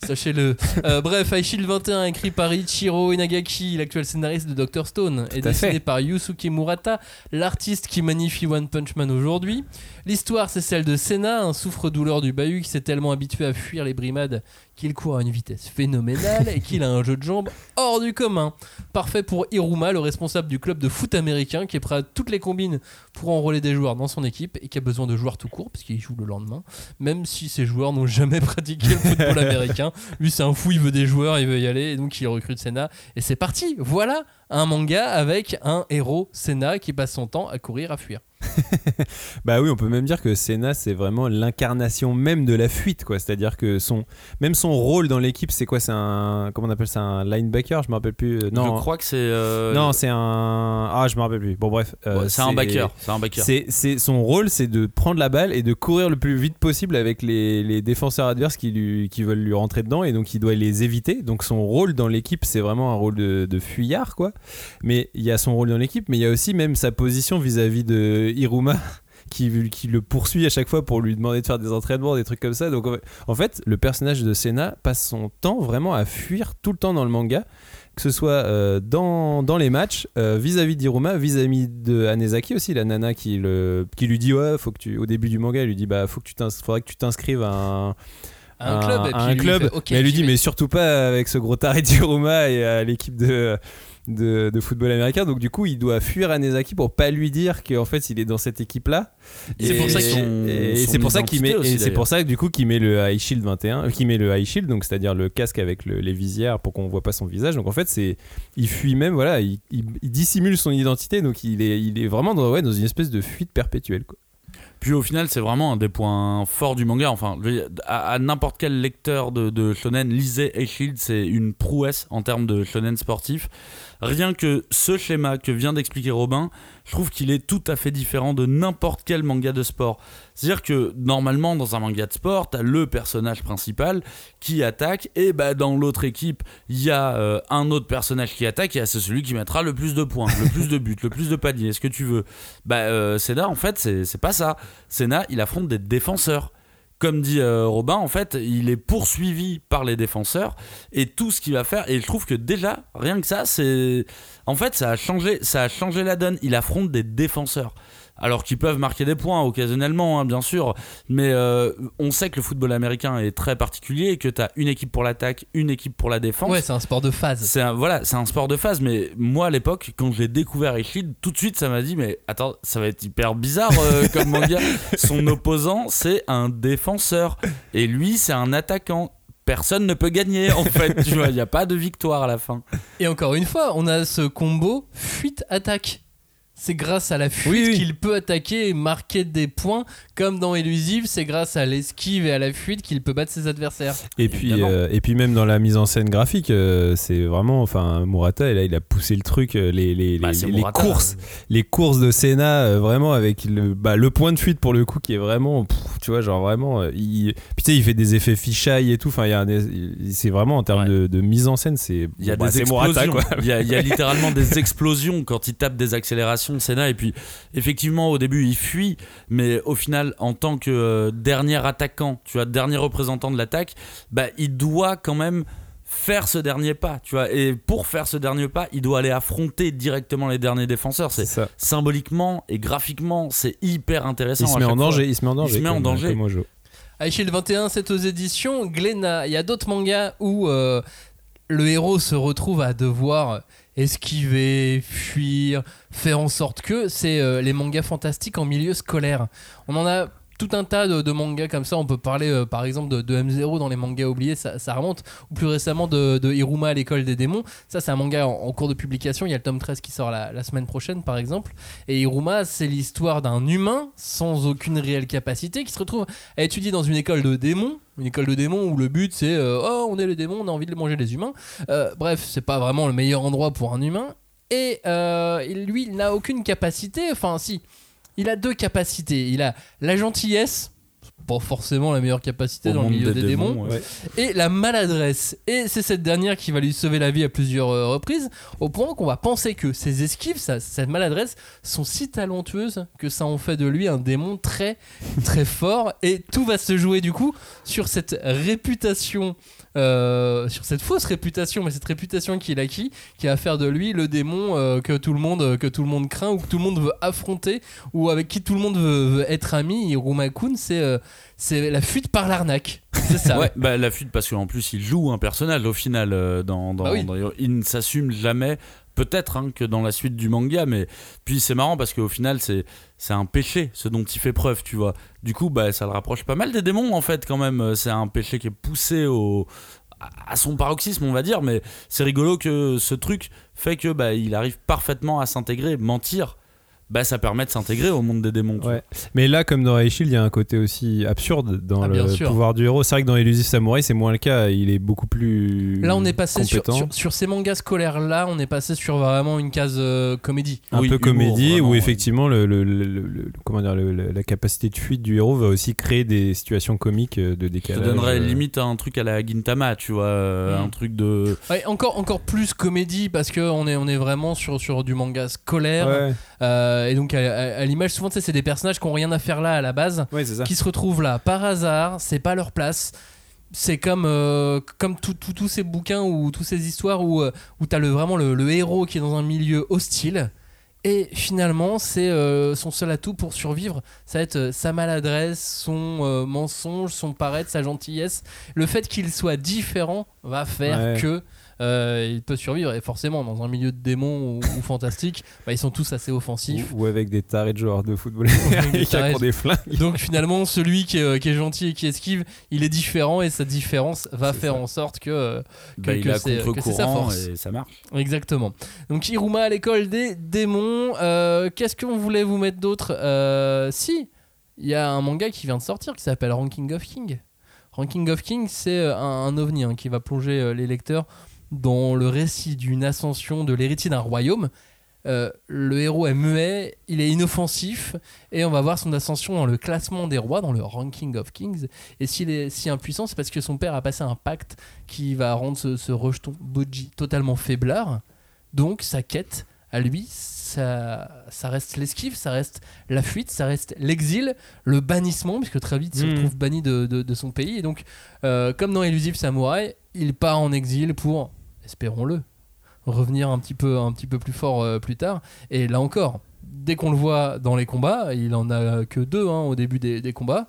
S1: Sachez-le. Euh, bref, High Shield 21, écrit par Ichiro Inagaki, l'actuel scénariste de Dr. Stone, et
S2: Tout à
S1: dessiné
S2: fait.
S1: par Yusuke Murata, l'artiste qui magnifie One Punch Man aujourd'hui. L'histoire, c'est celle de Senna, un souffre-douleur du bahut qui s'est tellement habitué à fuir les brimades qu'il court à une vitesse phénoménale et qu'il a un jeu de jambes hors du commun. Parfait pour Hiruma, le responsable du club de foot américain qui est prêt à toutes les combines pour enrôler des joueurs dans son équipe et qui a besoin de joueurs tout court puisqu'il joue le lendemain, même si ces joueurs n'ont jamais pratiqué le football américain. Lui, c'est un fou, il veut des joueurs, il veut y aller et donc il recrute Senna. Et c'est parti, voilà un manga avec un héros Senna qui passe son temps à courir, à fuir.
S2: Bah oui, on peut même dire que Senna c'est vraiment l'incarnation même de la fuite quoi. C'est-à-dire que son même son rôle dans l'équipe c'est quoi? C'est un comment on appelle ça? Un linebacker? Je me rappelle plus. euh, Non,
S3: je crois que c'est. euh,
S2: non c'est un ah je me rappelle plus. Bon bref, euh,
S3: ouais, c'est un backer. C'est un backer.
S2: C'est, son rôle, c'est de prendre la balle et de courir le plus vite possible avec les, les défenseurs adverses qui, lui, qui veulent lui rentrer dedans et donc il doit les éviter. Donc son rôle dans l'équipe, c'est vraiment un rôle de, de fuyard, quoi. Mais il y a son rôle dans l'équipe, mais il y a aussi même sa position vis-à-vis de Hiruma. Qui, qui le poursuit à chaque fois pour lui demander de faire des entraînements, des trucs comme ça. Donc en fait- le personnage de Senna passe son temps vraiment à fuir tout le temps dans le manga que ce soit euh, dans, dans les matchs, euh, vis-à-vis d'Iruma, vis-à-vis de aussi, la nana qui, le, qui lui dit ouais, faut que tu, au début du manga, elle lui dit bah faut que tu faudrait que tu t'inscrives à un,
S1: Un club, et
S2: à
S1: puis
S2: un
S1: lui, il
S2: club.
S1: fait, Ok,
S2: mais elle lui dit
S1: vais.
S2: mais surtout pas avec ce gros taré d'Iruma et à l'équipe de, de, de football américain. Donc du coup, il doit fuir Anezaki pour pas lui dire qu'en fait il est dans cette équipe là.
S1: C'est pour ça qu'il-
S2: et c'est pour ça qu'il met et c'est pour ça du coup qu'il met le High Shield 21 euh, qu'il met le High Shield donc c'est-à-dire le casque avec le- les visières pour qu'on voit pas son visage donc en fait c'est il fuit même voilà il, il- il dissimule son identité donc il est il est vraiment dans, ouais, dans une espèce de fuite perpétuelle quoi.
S3: Puis au final, c'est vraiment un des points forts du manga. Enfin, à n'importe quel lecteur de, de shonen, lisez Shield, c'est une prouesse en termes de shonen sportif. Rien que ce schéma que vient d'expliquer Robin je trouve qu'il est tout à fait différent de n'importe quel manga de sport. C'est-à-dire que normalement, dans un manga de sport, t'as le personnage principal qui attaque, et bah, dans l'autre équipe, il y a euh, un autre personnage qui attaque, et c'est celui qui mettra le plus de points, le plus de buts, le plus de paniers, ce que tu veux. Bah, euh, Senna, en fait, c'est c'est pas ça. Senna, il affronte des défenseurs. Comme dit euh, Robin, en fait, il est poursuivi par les défenseurs et tout ce qu'il va faire. Et je trouve que déjà, rien que ça, c'est. En fait, ça a changé, ça a changé la donne. Il affronte des défenseurs. Alors qu'ils peuvent marquer des points occasionnellement, hein, bien sûr. Mais euh, on sait que le football américain est très particulier et que tu as une équipe pour l'attaque, une équipe pour la défense.
S1: Ouais, c'est un sport de phase.
S3: C'est un, voilà, c'est un sport de phase, mais moi à l'époque, quand j'ai découvert Ishid, tout de suite ça m'a dit, mais attends, ça va être hyper bizarre euh, comme manga. Son opposant, c'est un défenseur, et lui, c'est un attaquant. Personne ne peut gagner en fait, tu vois, il n'y a pas de victoire à la fin.
S1: Et encore une fois, on a ce combo fuite-attaque. C'est grâce à la fuite
S2: Oui, oui.
S1: qu'il peut attaquer et marquer des points, comme dans Elusive, c'est grâce à l'esquive et à la fuite qu'il peut battre ses adversaires.
S2: Et puis, euh, et puis même dans la mise en scène graphique, euh, c'est vraiment, enfin, Murata, et là, il a poussé le truc, euh, les, les,
S3: Bah,
S2: les- courses, les courses de Senna, euh, vraiment avec le, bah, le point de fuite pour le coup qui est vraiment, pff, tu vois, genre vraiment, il, puis tu sais, il fait des effets fisheye et tout, enfin, il y a un des- il- c'est vraiment en termes
S3: Ouais.
S2: de, de mise en scène, c'est,
S3: Il y a
S2: bah,
S3: des
S2: Murata,
S3: explosions.
S2: quoi.
S3: Il y, a, il y a littéralement des explosions quand il tape des accélérations, Senna. Et puis, effectivement, au début, il fuit. Mais au final, en tant que euh, dernier attaquant, tu vois, dernier représentant de l'attaque, bah, il doit quand même faire ce dernier pas, tu vois. Et pour faire ce dernier pas, il doit aller affronter directement les derniers défenseurs.
S2: C'est
S3: symboliquement et graphiquement, c'est hyper intéressant.
S2: Il se
S3: à
S2: met en danger, il se met en danger.
S3: se met en danger.
S1: Shield 21, c'est aux éditions Glénat. Il y a d'autres mangas où euh, le héros se retrouve à devoir esquiver, fuir, faire en sorte que c'est euh, les mangas fantastiques en milieu scolaire. On en a tout un tas de, mangas comme ça. On peut parler euh, par exemple de, de M0 dans les mangas oubliés, ça, remonte. Ou plus récemment de, Hiruma à l'école des démons. Ça, c'est un manga en, cours de publication. Il y a le tome 13 qui sort la, semaine prochaine par exemple. Et Hiruma, c'est l'histoire d'un humain sans aucune réelle capacité qui se retrouve à étudier dans une école de démons. Une école de démons où le but c'est euh, oh on est les démons, on a envie de manger les humains. Euh, bref, c'est pas vraiment le meilleur endroit pour un humain. Et lui, il n'a aucune capacité. Enfin, si, il a deux capacités. Il a la gentillesse, pas forcément la meilleure capacité
S3: Au
S1: dans le milieu des, démons,
S3: ouais.
S1: et la maladresse. Et c'est cette dernière qui va lui sauver la vie à plusieurs euh, reprises, au point qu'on va penser que ses esquives, sa- cette maladresse, sont si talentueuses que ça en fait de lui un démon très très fort. Et tout va se jouer du coup sur cette réputation, euh, sur cette fausse réputation, mais cette réputation qu'il a acquis, qui va faire de lui le démon euh, que tout le monde que tout le monde craint ou que tout le monde veut affronter ou avec qui tout le monde veut, veut être ami. Hiruma Kun, c'est euh, c'est la fuite par l'arnaque. C'est ça.
S3: Ouais, bah, la fuite parce qu'en plus il joue un personnage au final euh, dans, dans,
S1: Bah oui.
S3: dans- il ne s'assume jamais peut-être hein, que dans la suite du manga mais puis c'est marrant parce qu'au final c'est c'est un péché ce dont il fait preuve tu vois. Du coup bah ça le rapproche pas mal des démons en fait quand même. C'est un péché qui est poussé au à- à son paroxysme on va dire mais c'est rigolo que ce truc fait que bah il arrive parfaitement à s'intégrer mentir bah ça permet de s'intégrer au monde des démons
S2: Ouais. Mais là, comme dans Ray Shield, il y a un côté aussi absurde dans
S1: Ah,
S2: le
S1: sûr.
S2: pouvoir du héros. C'est vrai que dans Elusive Samurai, c'est moins le cas. Il est beaucoup plus.
S1: Là, on est passé sur,
S2: compétent.
S1: sur, sur ces mangas scolaires-là, on est passé sur vraiment une case euh, comédie.
S2: un
S3: Oui,
S2: peu
S3: humour,
S2: comédie
S3: vraiment,
S2: où
S3: ouais.
S2: effectivement le, le- le- le- le- comment dire le- le- la capacité de fuite du héros va aussi créer des situations comiques euh, de décalage.
S3: donnerais
S2: euh,
S3: limite un truc à la Gintama tu vois euh,
S1: Mm.
S3: un truc de
S1: Ouais, encore, encore plus comédie parce qu'on est, on est vraiment sur, sur du manga scolaire.
S2: Ouais,
S1: Euh, et donc, à, à- à l'image, souvent, c'est des personnages qui ont rien à faire là à la base,
S2: ouais
S1: qui se retrouvent là par hasard, c'est pas leur place. C'est comme, euh, comme tout- tout- tous ces bouquins ou toutes ces histoires où, euh, où tu as le, vraiment le, le héros qui est dans un milieu hostile. Et finalement, c'est euh, son seul atout pour survivre. Ça va être euh, sa maladresse, son euh, mensonge, son paraître, sa gentillesse. Le fait qu'il soit différent va faire
S2: Ouais.
S1: que euh, il peut survivre. Et forcément, dans un milieu de démons ou, ou fantastique, bah, ils sont tous assez offensifs.
S2: Ou, ou avec des tarés de joueurs de football
S1: des tarés.
S2: qui ont des flingues.
S1: Donc finalement, celui qui est, euh, qui est gentil et qui esquive, il est différent et sa différence va faire
S2: ça.
S1: en sorte que, euh,
S3: bah,
S1: que c'est- sa force.
S3: et ça marche.
S1: Exactement. Donc Hiruma à l'école des démons. Euh, Qu'est-ce qu'on voulait vous mettre d'autre? Euh, Si, il y a un manga qui vient de sortir qui s'appelle Ranking of King. Ranking of King, c'est un, un ovni hein, qui va plonger les lecteurs dans le récit d'une ascension de l'héritier d'un royaume. euh, le héros est muet, il est inoffensif, et on va voir son ascension dans le classement des rois, dans le ranking of kings. Et s'il est si impuissant, c'est parce que son père a passé un pacte qui va rendre ce, ce rejeton Boji totalement faiblard. Donc sa quête à lui, ça, ça reste l'esquive, ça reste la fuite, ça reste l'exil, le bannissement, puisque très vite il se
S2: Mhm.
S1: retrouve banni de, de- de son pays. Et donc, euh, comme dans Elusive Samurai, il part en exil pour, espérons-le, revenir un petit peu, un petit peu plus fort euh, plus tard. Et là encore, dès qu'on le voit dans les combats, il en a que deux hein, au début des, combats.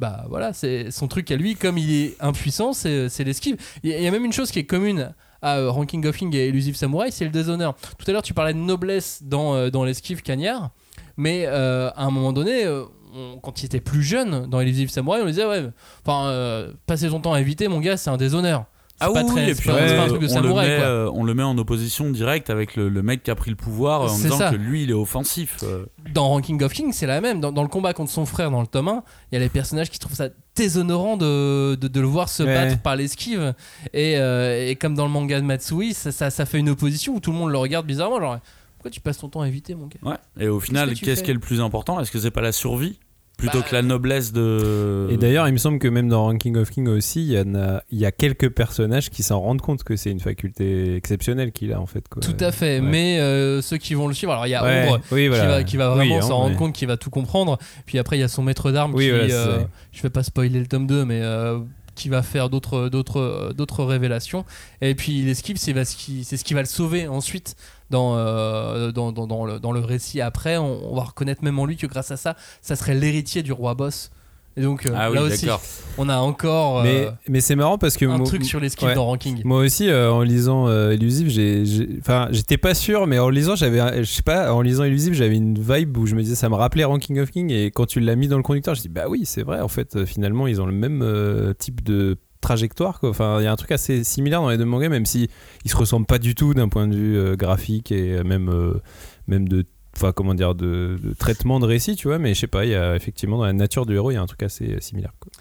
S1: Bah voilà, c'est son truc à lui. Comme il est impuissant, c'est l'esquive. Il y a- même une chose qui est commune à euh, Ranking of King et Elusive Samurai, c'est le déshonneur. Tout à l'heure, tu parlais de noblesse dans, euh, dans l'esquive cagnard, mais à un moment donné, on- quand il était plus jeune dans Elusive Samurai, on lui disait ouais, enfin, euh, passer son temps à éviter, mon gars, c'est un déshonneur.
S3: Ah
S1: pas
S3: oui,
S1: très-
S3: et
S1: c'est
S3: puis
S1: pas- c'est pas un truc de
S3: on, le
S1: samouraï,
S3: met,
S1: quoi.
S3: euh, on le met en opposition directe avec le, le mec qui a pris le pouvoir euh, en disant
S1: ça.
S3: que lui il est offensif. euh.
S1: dans Ranking of King, c'est la même. Dans, dans le combat contre son frère dans le tome 1, il y a les personnages qui trouvent ça déshonorant de, de, de le voir se
S2: Ouais.
S1: battre par l'esquive. Et, euh, et comme dans le manga de Matsui, ça, ça, ça fait une opposition où tout le monde le regarde bizarrement. Genre, pourquoi tu passes ton temps à éviter, mon gars
S3: Ouais. Et au final,
S1: Qu'est-ce
S3: qui est le plus important? Est-ce que c'est pas la survie plutôt
S1: Bah,
S3: que la noblesse de.
S2: Et d'ailleurs, il me semble que même dans Ranking of King aussi, il y, en a, il y a quelques personnages qui s'en rendent compte que c'est une faculté exceptionnelle qu'il a en fait. Quoi.
S1: Tout à fait.
S2: Ouais.
S1: Mais euh, ceux qui vont le suivre, alors il y a
S2: Ouais,
S1: Ombre
S2: oui,
S1: qui, va, qui va vraiment
S2: Oui,
S1: s'en
S2: hein,
S1: rendre compte, qui va tout comprendre. Puis après, il y a son maître d'armes
S2: Oui,
S1: qui,
S2: voilà,
S1: euh, je vais pas spoiler le tome 2, mais euh, qui va faire d'autres d'autres euh, d'autres révélations. Et puis l'esquive, c'est ce qui va le sauver ensuite dans euh, dans, dans, dans le, dans le récit après. On, on va reconnaître même en lui que grâce à ça, ça serait l'héritier du roi boss. Et donc euh,
S3: Ah oui,
S1: là aussi, on a encore euh,
S2: Mais, mais c'est marrant parce que
S1: un
S2: moi-
S1: truc sur l'esquive
S2: ouais.
S1: dans Ranking.
S2: Moi aussi, euh, en lisant euh, Elusive, j'ai, enfin, j'étais pas sûr, mais en lisant, j'avais, un- je sais pas, en lisant Elusive, j'avais une vibe où je me disais, ça me rappelait Ranking of King, et quand tu l'as mis dans le conducteur, je dis, bah oui, c'est vrai, en fait, finalement, ils ont le même euh, type de trajectoire, quoi. Enfin, il y a un truc assez similaire dans les deux mangas, même si ils se ressemblent pas du tout d'un point de vue euh, graphique et euh, même, euh, même de, comment dire, de, traitement de récit, tu vois. Mais je sais pas, il y a effectivement dans la nature du héros, il y a un truc assez similaire. Quoi.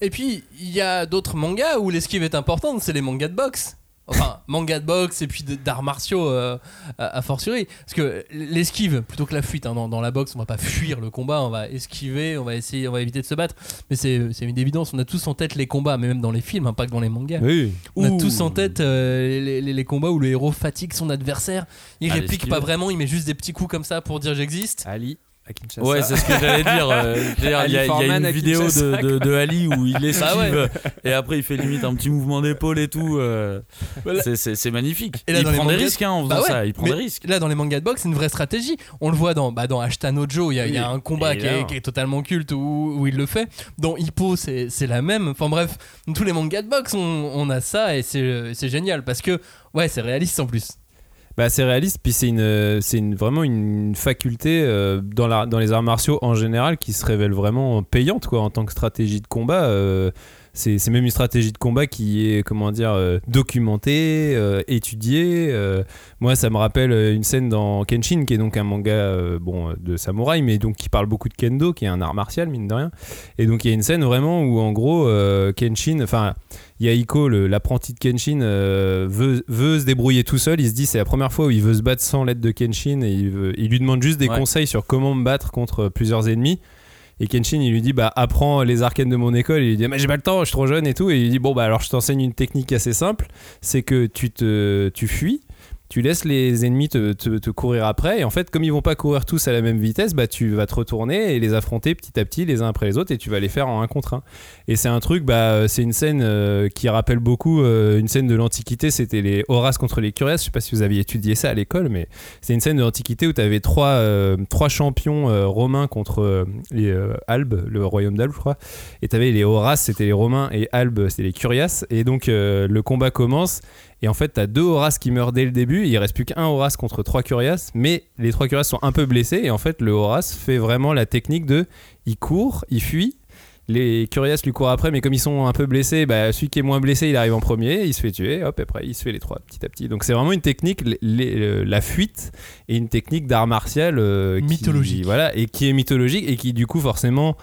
S1: Et puis, il y a d'autres mangas où l'esquive est importante, c'est les mangas de boxe. Enfin, manga de boxe et puis d'arts martiaux euh, à, à fortiori. Parce que l'esquive, plutôt que la fuite, hein, dans, dans la boxe, on va pas fuir le combat, on va esquiver, on va essayer, on va éviter de se battre. Mais c'est c'est une évidence, on a tous en tête les combats, mais même dans les films, hein, pas que dans les mangas.
S2: Oui.
S1: On a tous en tête euh, les, les- les combats où le héros fatigue son adversaire. Il
S3: Ah,
S1: réplique pas vraiment, il met juste des petits coups comme ça pour dire j'existe.
S2: Ali. À Kinshasa.
S3: Ouais, c'est ce que j'allais dire. euh, Il y, a- y une vidéo de,
S2: Kinshasa,
S3: de, de Ali où il esquive
S1: Bah ouais.
S3: et après il fait limite un petit mouvement d'épaule et tout. euh,
S1: Voilà.
S3: c'est- magnifique.
S1: Et là,
S3: il prend des
S1: mangas-
S3: risques hein, en faisant
S1: Bah ouais,
S3: ça. Il prend
S1: mais
S3: des risques.
S1: Là, dans les mangas de boxe, c'est une vraie stratégie. On le voit dans, bah, dans Ashita no Joe, il y, a- y un combat qui est,
S3: évidemment.
S1: qui est totalement culte où, où il le fait. Dans Hippo, c'est la même. Enfin bref, dans tous les mangas de boxe, on, on a ça et c'est c'est génial parce que, ouais, c'est réaliste en plus.
S2: Bah, c'est réaliste, puis c'est une, euh, c'est une, vraiment une faculté euh, dans, la, dans les arts martiaux en général qui se révèle vraiment payante quoi, en tant que stratégie de combat. euh, c'est c'est même une stratégie de combat qui est comment dire documentée, étudiée. moi, ça me rappelle une scène dans Kenshin, qui est donc un manga bon de samouraï, mais donc qui parle beaucoup de kendo, qui est un art martial mine de rien. Et donc il y a une scène vraiment où en gros Kenshin, enfin il y a Iko, le- l'apprenti de Kenshin, euh, veut, veut se débrouiller tout seul. Il se dit c'est la première fois où il veut se battre sans l'aide de Kenshin et il, veut- il lui demande juste des
S3: Ouais.
S2: conseils sur comment me battre contre plusieurs ennemis. Et Kenshin, il lui dit bah apprends les arcanes de mon école. Il lui dit mais j'ai pas le temps, je suis trop jeune et tout. Et il lui dit bon bah alors je t'enseigne une technique assez simple, c'est que tu te tu fuis. Tu laisses les ennemis te, courir après et en fait comme ils vont pas courir tous à la même vitesse bah tu vas te retourner et les affronter petit à petit les uns après les autres et tu vas les faire en un contre un et c'est un truc, bah, c'est une scène euh, qui rappelle beaucoup euh, une scène de l'Antiquité. C'était les Horaces contre les Curiaces. Je sais pas si vous aviez étudié ça à l'école, mais c'est une scène de l'Antiquité où tu avais trois, euh, trois champions euh, romains contre euh, les euh, Albes, le royaume d'Albe, je crois. Et tu avais les Horaces, c'était les Romains, et Albes, c'était les Curiaces. Et donc euh, le combat commence. Et en fait, tu as deux Horaces qui meurent dès le début. Il reste plus qu'un Horace contre trois Curiaces. Mais les trois Curiaces sont un peu blessés. Et en fait, le Horace fait vraiment la technique de il court, il fuit. Les Curiaces lui courent après, mais comme ils sont un peu blessés, bah, celui qui est moins blessé, il arrive en premier, il se fait tuer, hop, après il se fait les trois petit à petit. Donc c'est vraiment une technique, les- les- la fuite, et une technique d'art martial euh, qui-
S1: Mythologique.
S2: voilà, et qui est mythologique et qui du coup forcément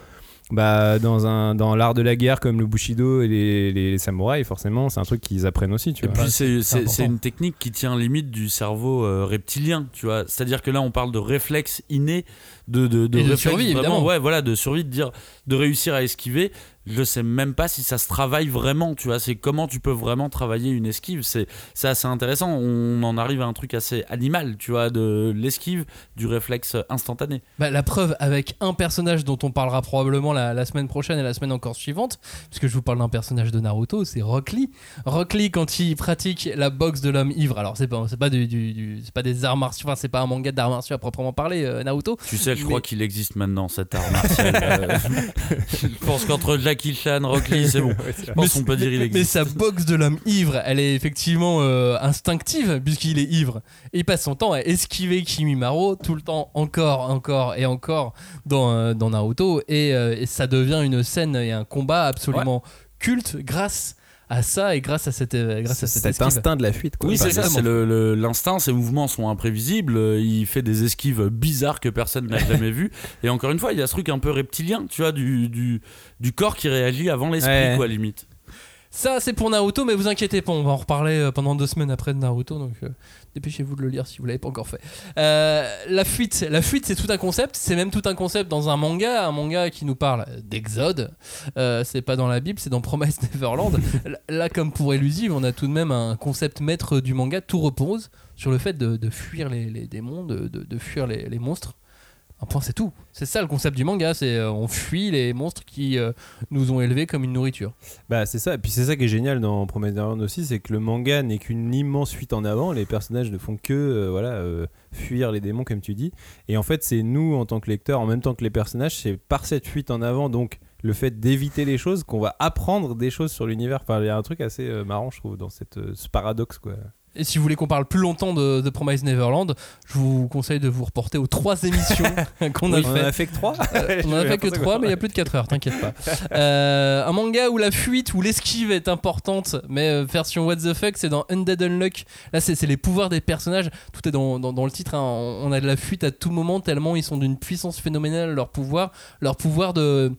S2: Bah, dans, un, dans l'art de la guerre comme le Bushido et les, les samouraïs, forcément, c'est un truc qu'ils apprennent aussi, tu
S3: Et
S2: vois.
S3: puis c'est- c'est
S1: important.
S3: c'est une technique qui tient limite du cerveau euh, reptilien, tu vois. C'est-à-dire que là, on parle de réflexe inné, de de,
S1: Et de survie,
S3: vraiment,
S1: évidemment.
S3: ouais, voilà, de survie, de dire, de réussir à esquiver. Je sais même pas si ça se travaille vraiment, tu vois. C'est comment tu peux vraiment travailler une esquive. C'est c'est assez intéressant. On en arrive à un truc assez animal, tu vois, de l'esquive, du réflexe instantané.
S1: Bah, la preuve avec un personnage dont on parlera probablement la, la semaine prochaine et la semaine encore suivante, puisque je vous parle d'un personnage de Naruto, c'est Rock Lee. Rock Lee, quand il pratique la boxe de l'homme ivre, alors c'est pas, c'est pas, du, du- du- c'est pas des arts martiaux, enfin c'est pas un manga d'arts martiaux à proprement parler, euh, Naruto.
S3: Tu sais, je
S1: Mais-
S3: crois qu'il existe maintenant cet art martial. euh, je pense qu'entre Jackie Chan, Rock Lee, c'est bon. Je pense qu'on peut dire il
S1: mais
S3: existe.
S1: sa boxe de l'homme ivre, elle est effectivement euh, instinctive puisqu'il est ivre. Et il passe son temps à esquiver Kimimaro tout le temps, encore, encore et encore dans, euh, dans Naruto. Et, euh, et ça devient une scène et un combat absolument culte grâce à ça et grâce à cette, euh, grâce à cette
S2: cet
S1: esquive.
S2: instinct de la fuite, quoi.
S3: Oui, c'est ça, c'est l'instinct, ses mouvements sont imprévisibles, euh, il fait des esquives bizarres que personne n'a jamais vues. Et encore une fois, il y a ce truc un peu reptilien, tu vois, du, du, du corps qui réagit avant l'esprit,
S2: Ouais.
S3: quoi, limite.
S1: Ça, c'est pour Naruto, mais vous inquiétez pas, on va en reparler euh, pendant deux semaines après de Naruto, donc euh, dépêchez-vous de le lire si vous l'avez pas encore fait. Euh, la fuite, la fuite, c'est tout un concept, c'est même tout un concept dans un manga, un manga qui nous parle d'Exode. Euh, c'est pas dans la Bible, c'est dans Promise Neverland. Là, comme pour Elusive, on a tout de même un concept maître du manga. Tout repose sur le fait de, de fuir les, les démons, de, de- de fuir les, les monstres. Point, c'est tout. C'est ça le concept du manga, c'est euh, on fuit les monstres qui euh, nous ont élevés comme une nourriture.
S2: Bah c'est ça, et puis c'est ça qui est génial dans Neverland aussi, c'est que le manga n'est qu'une immense fuite en avant, les personnages ne font que euh, voilà, fuir les démons comme tu dis, et en fait c'est nous en tant que lecteurs, en même temps que les personnages, c'est par cette fuite en avant, donc le fait d'éviter les choses, qu'on va apprendre des choses sur l'univers, enfin il y a un truc assez marrant je trouve dans cette, ce paradoxe quoi.
S1: Et si vous voulez qu'on parle plus longtemps de, de Promise Neverland, je vous conseille de vous reporter aux trois émissions qu'on a
S2: on en
S1: fait.
S2: a fait que trois
S1: Euh, on en a fait que trois, mais il y a plus de 4 heures, t'inquiète pas. Euh, un manga où la fuite ou l'esquive est importante, mais euh, version what the fuck, c'est dans Undead Unluck. Là, c'est les pouvoirs des personnages. Tout est dans, dans- dans le titre. hein. On a de la fuite à tout moment, tellement ils sont d'une puissance phénoménale. Leur pouvoir, leur pouvoir de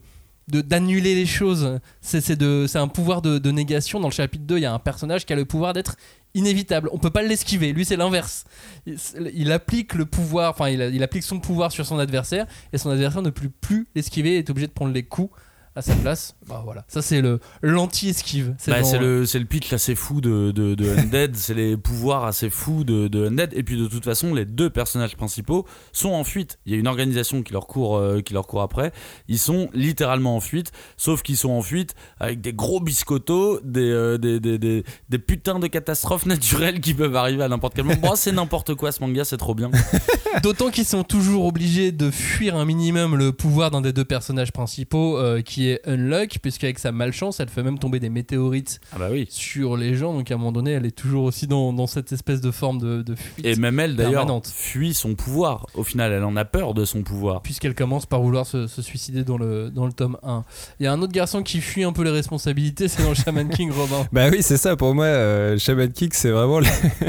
S1: d'annuler les choses. C'est un pouvoir de, de négation. Dans le chapitre 2, il y a un personnage qui a le pouvoir d'être inévitable. On peut pas l'esquiver. Lui, c'est l'inverse. Il, applique le pouvoir, enfin, il, il applique son pouvoir sur son adversaire et son adversaire ne peut plus l'esquiver et est obligé de prendre les coups à sa place. Bah voilà. Ça, c'est le l'anti-esquive.
S3: Bah,
S1: dans-
S3: C'est le, c'est le pitch assez fou de, de, de Undead, c'est les pouvoirs assez fous de, de Undead. Et puis de toute façon, les deux personnages principaux sont en fuite. Il y a une organisation qui leur court, euh, qui leur court après. Ils sont littéralement en fuite, sauf qu'ils sont en fuite avec des gros biscottos, des, euh, des, des, des, des putains de catastrophes naturelles qui peuvent arriver à n'importe quel moment. Bon, c'est n'importe quoi ce manga, c'est trop bien.
S1: D'autant qu'ils sont toujours obligés de fuir un minimum le pouvoir d'un des deux personnages principaux, euh, qui est Unluck, puisqu'avec sa malchance, elle fait même tomber des météorites
S3: Ah bah oui.
S1: sur les gens. Donc à un moment donné, elle est toujours aussi dans, dans cette espèce de forme de, de fuite.
S3: Et même elle d'ailleurs
S1: Permanente.
S3: fuit son pouvoir. Au final, elle en a peur de son pouvoir.
S1: puisqu'elle commence par vouloir se, se suicider dans le, dans le tome 1. Il y a un autre garçon qui fuit un peu les responsabilités, c'est dans le Shaman King Robin.
S2: Bah oui, c'est ça. Pour moi, euh, Shaman Kick, c'est vraiment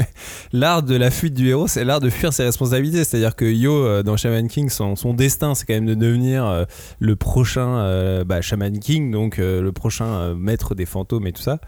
S2: l'art de la fuite du héros, c'est l'art de fuir ses responsabilités. C'est-à-dire que Yo, euh, dans Shaman King, son, destin, c'est quand même de devenir euh, le prochain euh, bah, Shaman King, donc le prochain maître des fantômes et tout ça.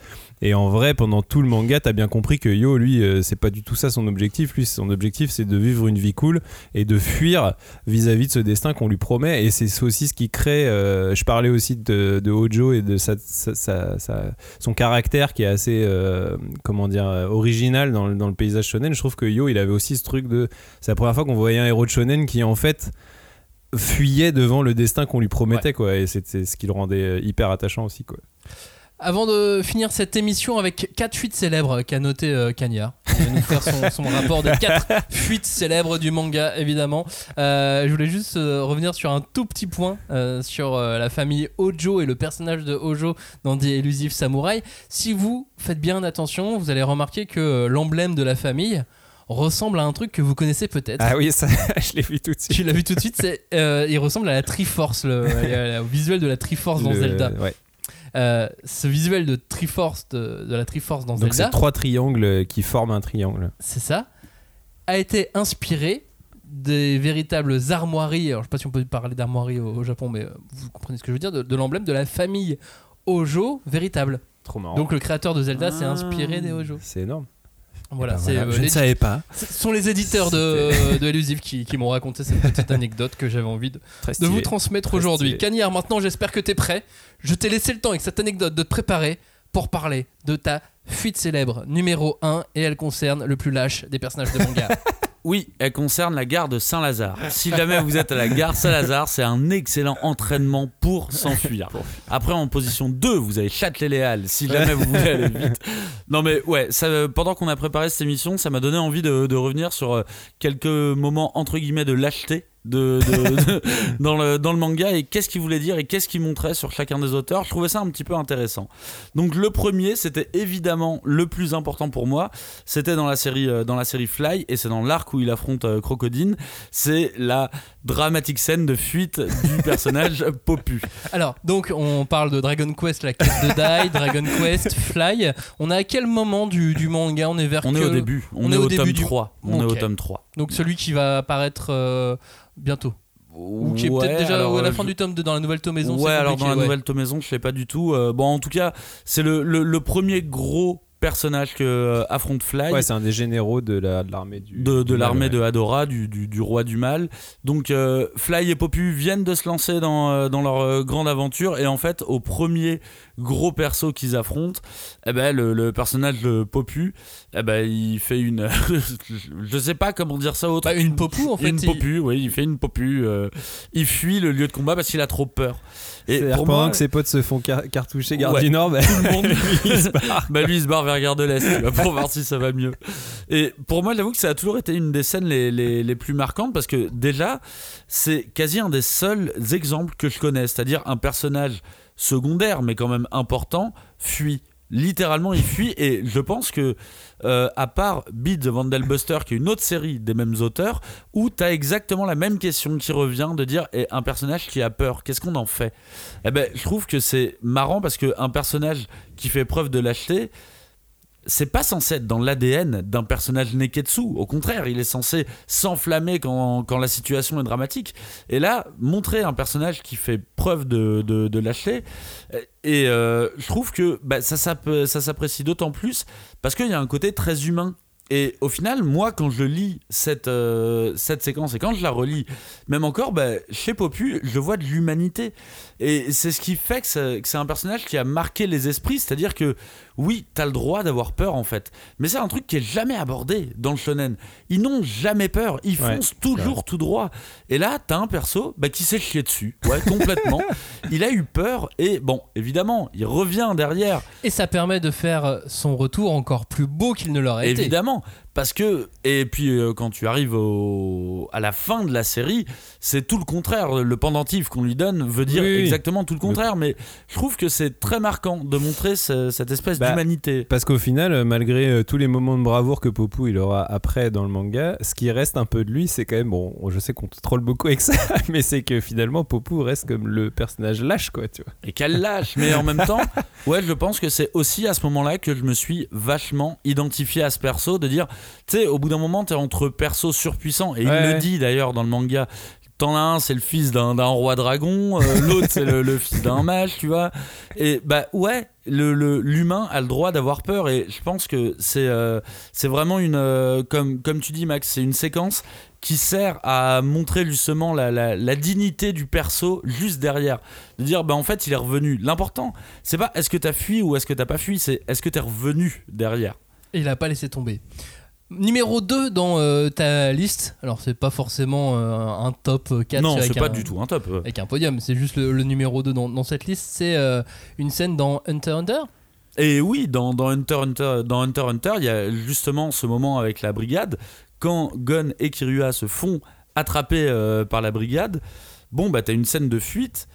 S2: Et en vrai, pendant tout le manga, t'as bien compris que Yo, lui, euh, c'est pas du tout ça son objectif. Lui, son objectif, c'est de vivre une vie cool et de fuir vis-à-vis de ce destin qu'on lui promet. Et c'est aussi ce qui crée. euh, je parlais aussi de, de Hojo et de sa, sa- sa- sa- son caractère qui est assez, euh, comment dire, original dans, le- dans le paysage shonen. Je trouve que Yo, il avait aussi ce truc de. C'est la première fois qu'on voyait un héros de shonen qui, en fait, fuyait devant le destin qu'on lui promettait, quoi. Et c'était ce qui le rendait hyper attachant aussi, quoi.
S1: Avant de finir cette émission avec 4 fuites célèbres qu'a noté euh, Cagnard, va nous faire son, son rapport de 4 fuites célèbres du manga, évidemment. Euh, je voulais juste euh, revenir sur un tout petit point euh, sur la famille Hojo et le personnage de Hojo dans The Elusive Samurai. Si vous faites bien attention, vous allez remarquer que l'emblème de la famille ressemble à un truc que vous connaissez peut-être.
S2: Ah oui, ça, je l'ai vu tout de suite.
S1: Tu l'as vu tout de suite, il ressemble à la Triforce, le, au visuel de la Triforce dans
S2: Le-
S1: Zelda.
S2: ouais.
S1: Euh, ce visuel de Triforce de, de la Triforce dans
S2: Donc
S1: Zelda,
S2: c'est trois triangles qui forment un triangle.
S1: c'est ça, a été inspiré des véritables armoiries. Alors, je sais pas si on peut parler d'armoiries au, au Japon, mais euh, vous comprenez ce que je veux dire, de, de l'emblème de la famille Hojo véritable.
S2: Trop marrant.
S1: Donc le créateur de Zelda s'est inspiré des Hojo.
S2: c'est énorme.
S1: Voilà,
S2: Ben
S1: c'est
S2: voilà,
S1: euh,
S2: je ne
S1: les-
S2: savais pas.
S1: ce sont les éditeurs de, de Elusive qui, qui m'ont raconté cette petite anecdote que j'avais envie de, de vous transmettre aujourd'hui. Cagnard, maintenant j'espère que tu es prêt. Je t'ai laissé le temps avec cette anecdote de te préparer pour parler de ta fuite célèbre numéro 1 et elle concerne le plus lâche des personnages de manga.
S3: Oui, elle concerne la gare de Saint-Lazare. Si jamais vous êtes à la gare Saint-Lazare, c'est un excellent entraînement pour s'enfuir. Après, en position 2, vous avez Châtelet-Léal, si jamais vous voulez aller vite. Non mais ouais, ça, pendant qu'on a préparé cette émission, ça m'a donné envie de, de revenir sur euh, quelques moments entre guillemets de lâcheté de, de- de- dans, le, dans le manga et qu'est-ce qu'il voulait dire et qu'est-ce qu'il montrait sur chacun des auteurs. Je trouvais ça un petit peu intéressant. Donc le premier, c'était évidemment le plus important pour moi. C'était dans la série euh, dans la série Fly et c'est dans l'arc où il affronte euh, Crocodile. C'est la dramatique scène de fuite du personnage Popu.
S1: Alors, donc on parle de Dragon Quest, la quête de Dai, Dragon Quest, Fly. On est à quel moment du, du manga? On est vers
S3: On est au début. On,
S1: on
S3: est,
S1: est au
S3: tome
S1: du-
S3: 3. On est au tome 3.
S1: Donc celui qui va apparaître euh, bientôt. Ou qui est
S3: Ouais,
S1: peut-être déjà
S3: alors,
S1: à la
S3: euh,
S1: fin
S3: je-
S1: du tome 2 dans la nouvelle tomaison.
S3: Ouais, alors dans la nouvelle tomaison, je sais pas du tout. Euh, bon, en tout cas, c'est le, le, le premier gros personnage que euh, affronte Fly.
S2: Ouais, c'est un des généraux de la- de l'armée du.
S3: de, de l'armée
S2: ouais.
S3: de Hadora, du, du, du roi du mal. Donc euh, Fly et Popu viennent de se lancer dans, dans leur euh, grande aventure et en fait au premier gros perso qu'ils affrontent, eh ben, le, le personnage de Popu, eh ben, il fait une... je sais pas comment dire ça autre.
S1: Bah, une popou en fait.
S3: Une
S1: il-
S3: Popu, oui, il fait une Popu. euh, il fuit le lieu de combat parce qu'il a trop peur. Et pour
S2: pendant
S3: moi,
S2: que ses potes se font car- cartoucher Gare
S3: Ouais.
S2: du Nord, bah,
S3: tout le monde
S2: il se barre.
S3: bah lui il se barre vers Gare de l'Est pour voir si ça va mieux et pour moi j'avoue que ça a toujours été une des scènes les, les, les plus marquantes parce que déjà c'est quasi un des seuls exemples que je connais c'est-à-dire un personnage secondaire mais quand même important fuit. Littéralement il fuit et je pense que euh, à part Beat the Vandelbuster qui est une autre série des mêmes auteurs où t'as exactement la même question qui revient de dire et un personnage qui a peur qu'est-ce qu'on en fait? Eh ben je trouve que c'est marrant parce que un personnage qui fait preuve de lâcheté c'est pas censé être dans l'ADN d'un personnage Neketsu. Au contraire, il est censé s'enflammer quand, quand la situation est dramatique. Et là, montrer un personnage qui fait preuve de, de, de lâcheté, euh, et euh, je trouve que bah, ça, s'app- ça s'apprécie d'autant plus parce qu'il y a un côté très humain. Et au final, moi, quand je lis cette, euh, cette séquence et quand je la relis, même encore, bah, chez Popu, je vois de l'humanité. Et c'est ce qui fait que c'est un personnage qui a marqué les esprits. C'est-à-dire que, oui, t'as le droit d'avoir peur, en fait. Mais c'est un truc qui est jamais abordé dans le shonen. Ils n'ont jamais peur. Ils
S2: Ouais,
S3: foncent toujours tout droit. Et là, t'as un perso bah, qui s'est chié dessus. Ouais, complètement. il a eu peur. Et bon, évidemment, il revient derrière.
S1: Et ça permet de faire son retour encore plus beau qu'il ne l'aurait été.
S3: Évidemment, parce que et puis euh, quand tu arrives au, à la fin de la série, c'est tout le contraire. Le pendentif qu'on lui donne veut dire
S2: Oui, oui.
S3: exactement tout le contraire. Mais je trouve que c'est très marquant de montrer ce- cette espèce
S2: Bah,
S3: d'humanité.
S2: Parce qu'au final, euh, malgré euh, tous les moments de bravoure que Popu il aura après dans le manga, ce qui reste un peu de lui, c'est quand même bon. Je sais qu'on te troll beaucoup avec ça, mais c'est que finalement Popu reste comme le personnage lâche, quoi, tu vois.
S3: Et qu'elle lâche. Mais en même temps, ouais, je pense que c'est aussi à ce moment-là que je me suis vachement identifié à ce perso, de dire, tu sais, au bout d'un moment, t'es entre persos surpuissants, et il le dit d'ailleurs dans le manga. T'en as un, c'est le fils d'un d'un roi dragon, euh, l'autre, c'est le, le fils d'un mage, tu vois. Et bah ouais, le- le- l'humain a le droit d'avoir peur, et je pense que c'est euh, c'est vraiment une. euh, comme, comme tu dis, Max, c'est une séquence qui sert à montrer justement la, la, la dignité du perso juste derrière. De dire, bah en fait, il est revenu. L'important, c'est pas est-ce que t'as fui ou est-ce que t'as pas fui, c'est est-ce que t'es revenu derrière.
S1: Et il a pas laissé tomber. Numéro 2 dans euh, ta liste, alors c'est pas forcément euh, un top 4
S3: non, c'est pas
S1: un-
S3: du tout un top. euh.
S1: avec un podium, c'est juste le, le numéro 2 dans, dans cette liste, c'est euh, une scène dans Hunter Hunter.
S3: Et oui, dans, dans Hunter Hunter, dans Hunter Hunter, il y a justement ce moment avec la brigade quand Gon et Kirua se font attraper par la brigade. Bon, bah t'as une scène de fuite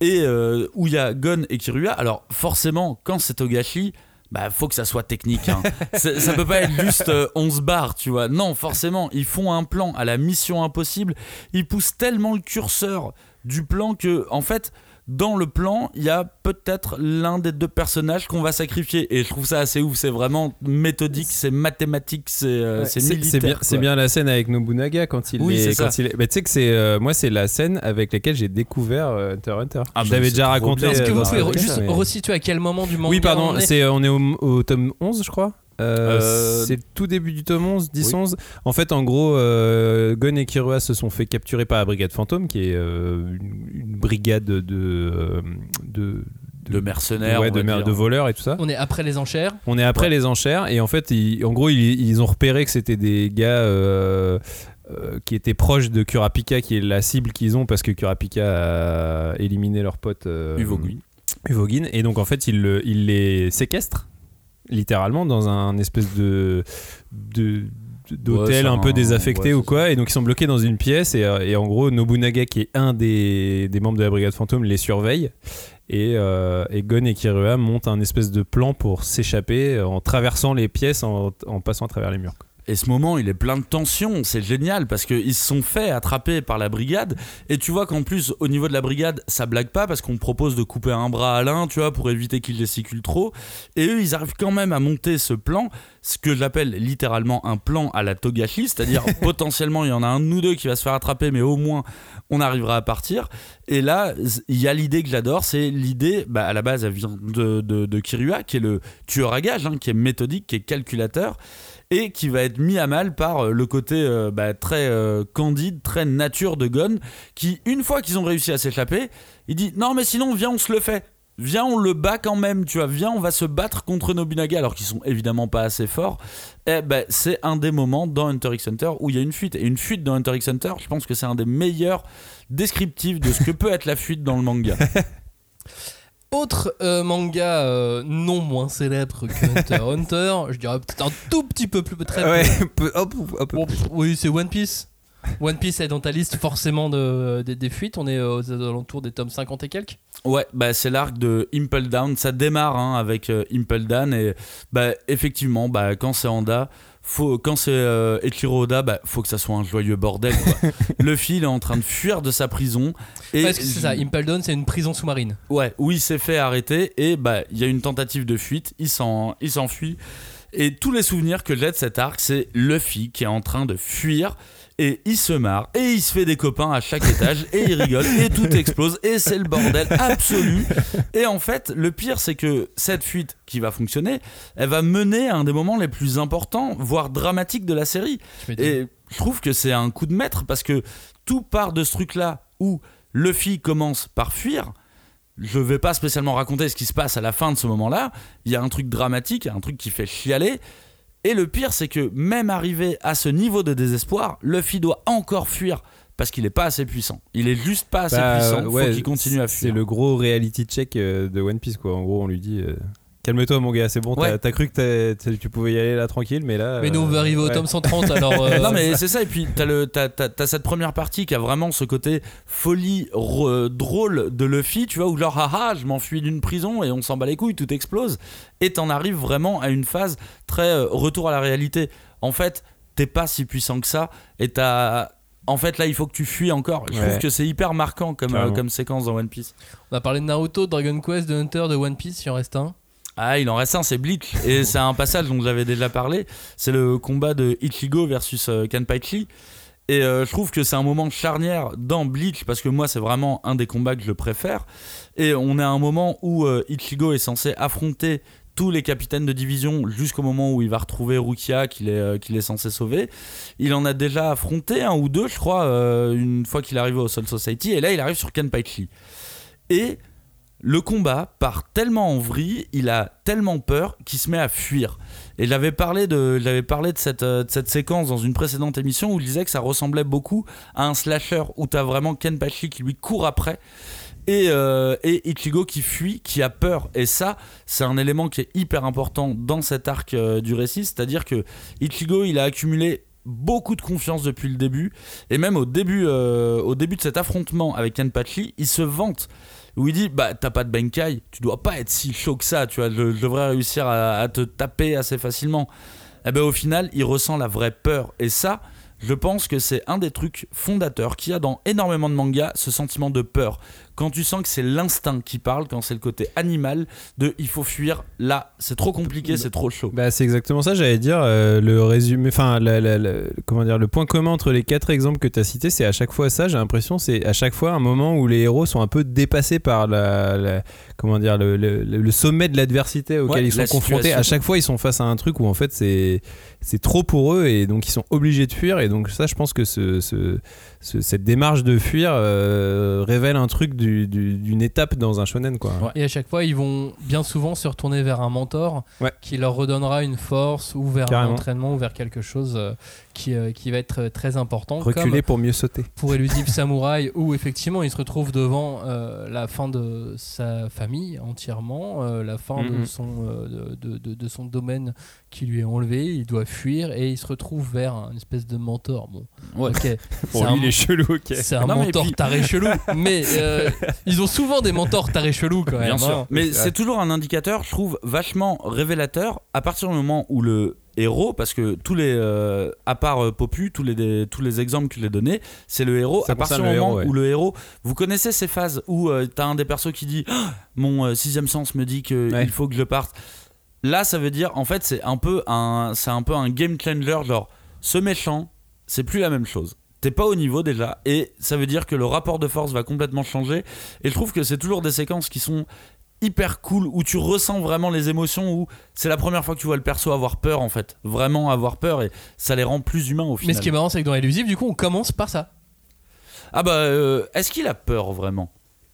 S3: et où il y a Gon et Kirua. Alors forcément, quand c'est Togashi, bah faut que ça soit technique. hein. C'est- ça peut pas être juste euh, on se barre, tu vois. Non, forcément, ils font un plan à la mission impossible. Ils poussent tellement le curseur du plan que, en fait, dans le plan, il y a peut-être l'un des deux personnages qu'on va sacrifier. Et je trouve ça assez ouf. C'est vraiment méthodique, c'est mathématique, c'est euh,
S2: Ouais,
S3: c'est
S2: bien,
S3: quoi.
S2: c'est bien la scène avec Nobunaga quand il
S3: Oui,
S2: est.
S3: c'est
S2: quand
S3: ça.
S2: il est- bah, tu sais que c'est euh, moi c'est la scène avec laquelle j'ai découvert euh, Hunter x Hunter.
S3: Ah,
S2: je l'avais déjà raconté.
S1: Est-ce que
S2: euh,
S1: vous pouvez juste
S2: mais-
S1: resituer à quel moment du manga
S2: Oui, pardon,
S1: on est
S2: c'est on est au, au tome 11, je crois. Euh,
S3: Euh,
S2: c'est le tout début du tome 11, 10,
S3: oui.
S2: 11. En fait, en gros, euh, Gon et Kirua se sont fait capturer par la brigade fantôme, qui est euh, une, une brigade de, de,
S3: de mercenaires,
S2: ouais, de,
S3: va
S2: mer-
S3: dire.
S2: de voleurs et tout ça.
S1: On est après les enchères.
S2: On est après les enchères et en fait, ils- en gros, ils, ils ont repéré que c'était des gars euh, euh, qui étaient proches de Kurapika, qui est la cible qu'ils ont parce que Kurapika a éliminé leur pote euh,
S3: Uvogin.
S2: Uvogin. Et donc, en fait, ils les séquestrent littéralement dans un espèce de. de d'hôtel
S3: Ouais,
S2: un peu désaffecté
S3: ouais,
S2: ou quoi et donc ils sont bloqués dans une pièce et, euh, et en gros Nobunaga qui est un des, des membres de la brigade fantôme les surveille et, euh, et Gon et Kirua montent un espèce de plan pour s'échapper en traversant les pièces en, en passant à travers les murs.
S3: Et ce moment, il est plein de tension, c'est génial parce qu'ils se sont fait attraper par la brigade. Et tu vois qu'en plus, au niveau de la brigade, ça blague pas parce qu'on propose de couper un bras à l'un, tu vois, pour éviter qu'il gesticule trop. Et eux, ils arrivent quand même à monter ce plan, ce que j'appelle littéralement un plan à la Togashi, c'est-à-dire potentiellement il y en a un de nous deux qui va se faire attraper, mais au moins on arrivera à partir. Et là, il y a l'idée que j'adore, c'est l'idée, bah, à la base, elle vient de, de, de Kirua, qui est le tueur à gages, hein, qui est méthodique, qui est calculateur et qui va être mis à mal par euh, le côté euh, bah, très euh, candide, très nature de Gon, qui, une fois qu'ils ont réussi à s'échapper, il dit Non, mais sinon, viens, on se le fait. Viens, on le bat quand même, tu vois. Viens, on va se battre contre Nobunaga, alors qu'ils sont évidemment pas assez forts. Et ben, c'est un des moments dans Hunter x Hunter où il y a une fuite. Et une fuite dans Hunter x Hunter, je pense que c'est un des meilleurs descriptifs de ce que peut être la fuite dans le manga.
S1: Autre euh, manga euh, non moins célèbre que Hunter Hunter, je dirais peut-être un tout petit peu plus très
S2: Ouais, peu- hop, hop,
S1: Bon, pff, oui, c'est One Piece. One Piece est dans ta liste forcément de, des- des fuites. On est aux alentours des tomes 50 et quelques.
S3: Ouais, bah c'est l'arc de Impel Down. Ça démarre hein, avec euh, Impel Down et bah effectivement, bah quand c'est Honda, faut quand c'est euh, Oda, bah faut que ça soit un joyeux bordel. Quoi. Luffy il est en train de fuir de sa prison et
S1: Parce que c'est ça, Impel Down, c'est une prison sous-marine.
S3: Ouais, où il s'est fait arrêter et bah il y a une tentative de fuite, il s'enfuit et tous les souvenirs que j'ai de cet arc, c'est Luffy qui est en train de fuir et il se marre et il se fait des copains à chaque étage et il rigole et tout explose et c'est le bordel absolu. Et en fait, le pire c'est que cette fuite qui va fonctionner, elle va mener à un des moments les plus importants, voire dramatiques de la série.
S1: Je.
S3: Et je trouve que c'est un coup de maître parce que tout part de ce truc-là où Luffy commence par fuir. Je vais pas spécialement raconter ce qui se passe à la fin de ce moment-là. Il y a un truc dramatique, un truc qui fait chialer. Et le pire, c'est que même arrivé à ce niveau de désespoir, Luffy doit encore fuir parce qu'il est pas assez puissant. Il est juste pas assez
S2: Bah,
S3: puissant.
S2: ouais,
S3: faut qu'il continue à
S2: C'est
S3: fuir.
S2: le gros reality check euh, de One Piece quoi. En gros, on lui dit euh, calme-toi mon gars, c'est bon. t'as-
S3: Ouais.
S2: T'as cru que tu pouvais y aller là tranquille, mais là.
S1: Mais nous, on
S2: euh,
S1: va arriver au
S2: ouais.
S1: tome 130, alors. euh,
S3: non mais c'est ça et puis t'as cette première partie qui a vraiment ce côté folie re- drôle de Luffy tu vois où genre haha je m'enfuis d'une prison et on s'en bat les couilles tout explose et t'en arrives vraiment à une phase très euh, retour à la réalité en fait t'es pas si puissant que ça et t'as en fait là il faut que tu fuis encore je
S2: Ouais.
S3: trouve que c'est hyper marquant comme, euh, comme séquence dans One Piece
S1: On a parlé de Naruto, de Dragon Quest, de Hunter, de One Piece, il en reste un.
S3: Ah, il en reste un, c'est Bleach. Et c'est un passage dont j'avais déjà parlé. C'est le combat de Ichigo versus euh, Kanpaichi. Et euh, je trouve que c'est un moment charnière dans Bleach parce que moi, c'est vraiment un des combats que je préfère. Et on est à un moment où euh, Ichigo est censé affronter tous les capitaines de division jusqu'au moment où il va retrouver Rukia qu'il est, euh, qu'il est censé sauver. Il en a déjà affronté un ou deux, je crois, une fois qu'il est arrivé au Soul Society. Et là, il arrive sur Kanpaichi. Et le combat part tellement en vrille, il a tellement peur qu'il se met à fuir. Et j'avais parlé de, parlé de cette, euh, cette séquence dans une précédente émission où je disais que ça ressemblait beaucoup à un slasher où t'as vraiment Kenpachi qui lui court après et, euh, et Ichigo qui fuit, qui a peur. Et ça, c'est un élément qui est hyper important dans cet arc euh, du récit, c'est-à-dire que Ichigo, il a accumulé beaucoup de confiance depuis le début, et même au début, au début de cet affrontement avec Kenpachi, il se vante où il dit bah t'as pas de Benkai, tu dois pas être si chaud que ça, tu vois, je, devrais réussir à, te taper assez facilement. Et ben au final, il ressent la vraie peur et ça, je pense que c'est un des trucs fondateurs qu'il y a dans énormément de mangas, ce sentiment de peur. Quand tu sens que c'est l'instinct qui parle, quand c'est le côté animal de il faut fuir, là, c'est trop compliqué, c'est trop chaud.
S2: Bah, c'est exactement ça, j'allais dire. euh, le résumé, enfin, comment dire, le point commun entre les quatre exemples que tu as cités, c'est à chaque fois ça, j'ai l'impression, c'est à chaque fois un moment où les héros sont un peu dépassés par la, la- comment dire, le, le- le sommet de l'adversité auquel
S3: Ouais,
S2: ils sont confrontés. À chaque fois, ils sont face à un truc où en fait c'est c'est trop pour eux et donc ils sont obligés de fuir. Et donc, ça, je pense que ce, ce- ce- cette démarche de fuir euh, révèle un truc du- du- d'une étape dans un shonen, quoi.
S1: Et à chaque fois, ils vont bien souvent se retourner vers un mentor
S2: Ouais.
S1: qui leur redonnera une force ou vers un
S2: Carrément.
S1: entraînement ou vers quelque chose euh, qui, euh, qui va être euh, très important.
S2: Reculer
S1: Comme
S2: pour mieux sauter.
S1: pour Elusive Samouraï, où effectivement il se retrouve devant euh, la fin de sa famille entièrement, euh, la fin de,
S2: Mhm.
S1: son, euh, de, de- de son domaine qui lui est enlevé, il doit fuir et il se retrouve vers un espèce de mentor. Bon,
S3: Ouais.
S1: ok, c'est
S2: Pour
S1: un,
S2: lui, il est chelou, ok.
S1: c'est un
S3: Non,
S1: mentor
S3: puis-
S1: taré chelou, mais euh, ils ont souvent des mentors taré chelou quand même.
S3: Bien
S1: hein.
S3: sûr. Mais
S2: c'est
S3: c'est toujours un indicateur, je trouve, vachement révélateur à partir du moment où le héros, parce que tous les, euh, à part euh, Popu, tous les, tous les exemples que je l'ai donnés, c'est le héros. À partir du moment
S2: héros, ouais.
S3: où le héros, vous connaissez ces phases où euh, t'as un des persos qui dit Mon euh, sixième sens me dit qu'il
S2: Ouais.
S3: faut que je parte. Là, ça veut dire, en fait, c'est un peu un, c'est un peu un game changer. Genre, ce méchant, c'est plus la même chose. T'es pas au niveau déjà, et ça veut dire que le rapport de force va complètement changer. Et je trouve que c'est toujours des séquences qui sont hyper cool où tu ressens vraiment les émotions où c'est la première fois que tu vois le perso avoir peur en fait vraiment avoir peur et ça les rend plus humains au final
S1: Mais ce qui est marrant, c'est que dans Elusive, du coup, on commence par ça.
S3: ah bah euh, est-ce qu'il a peur vraiment?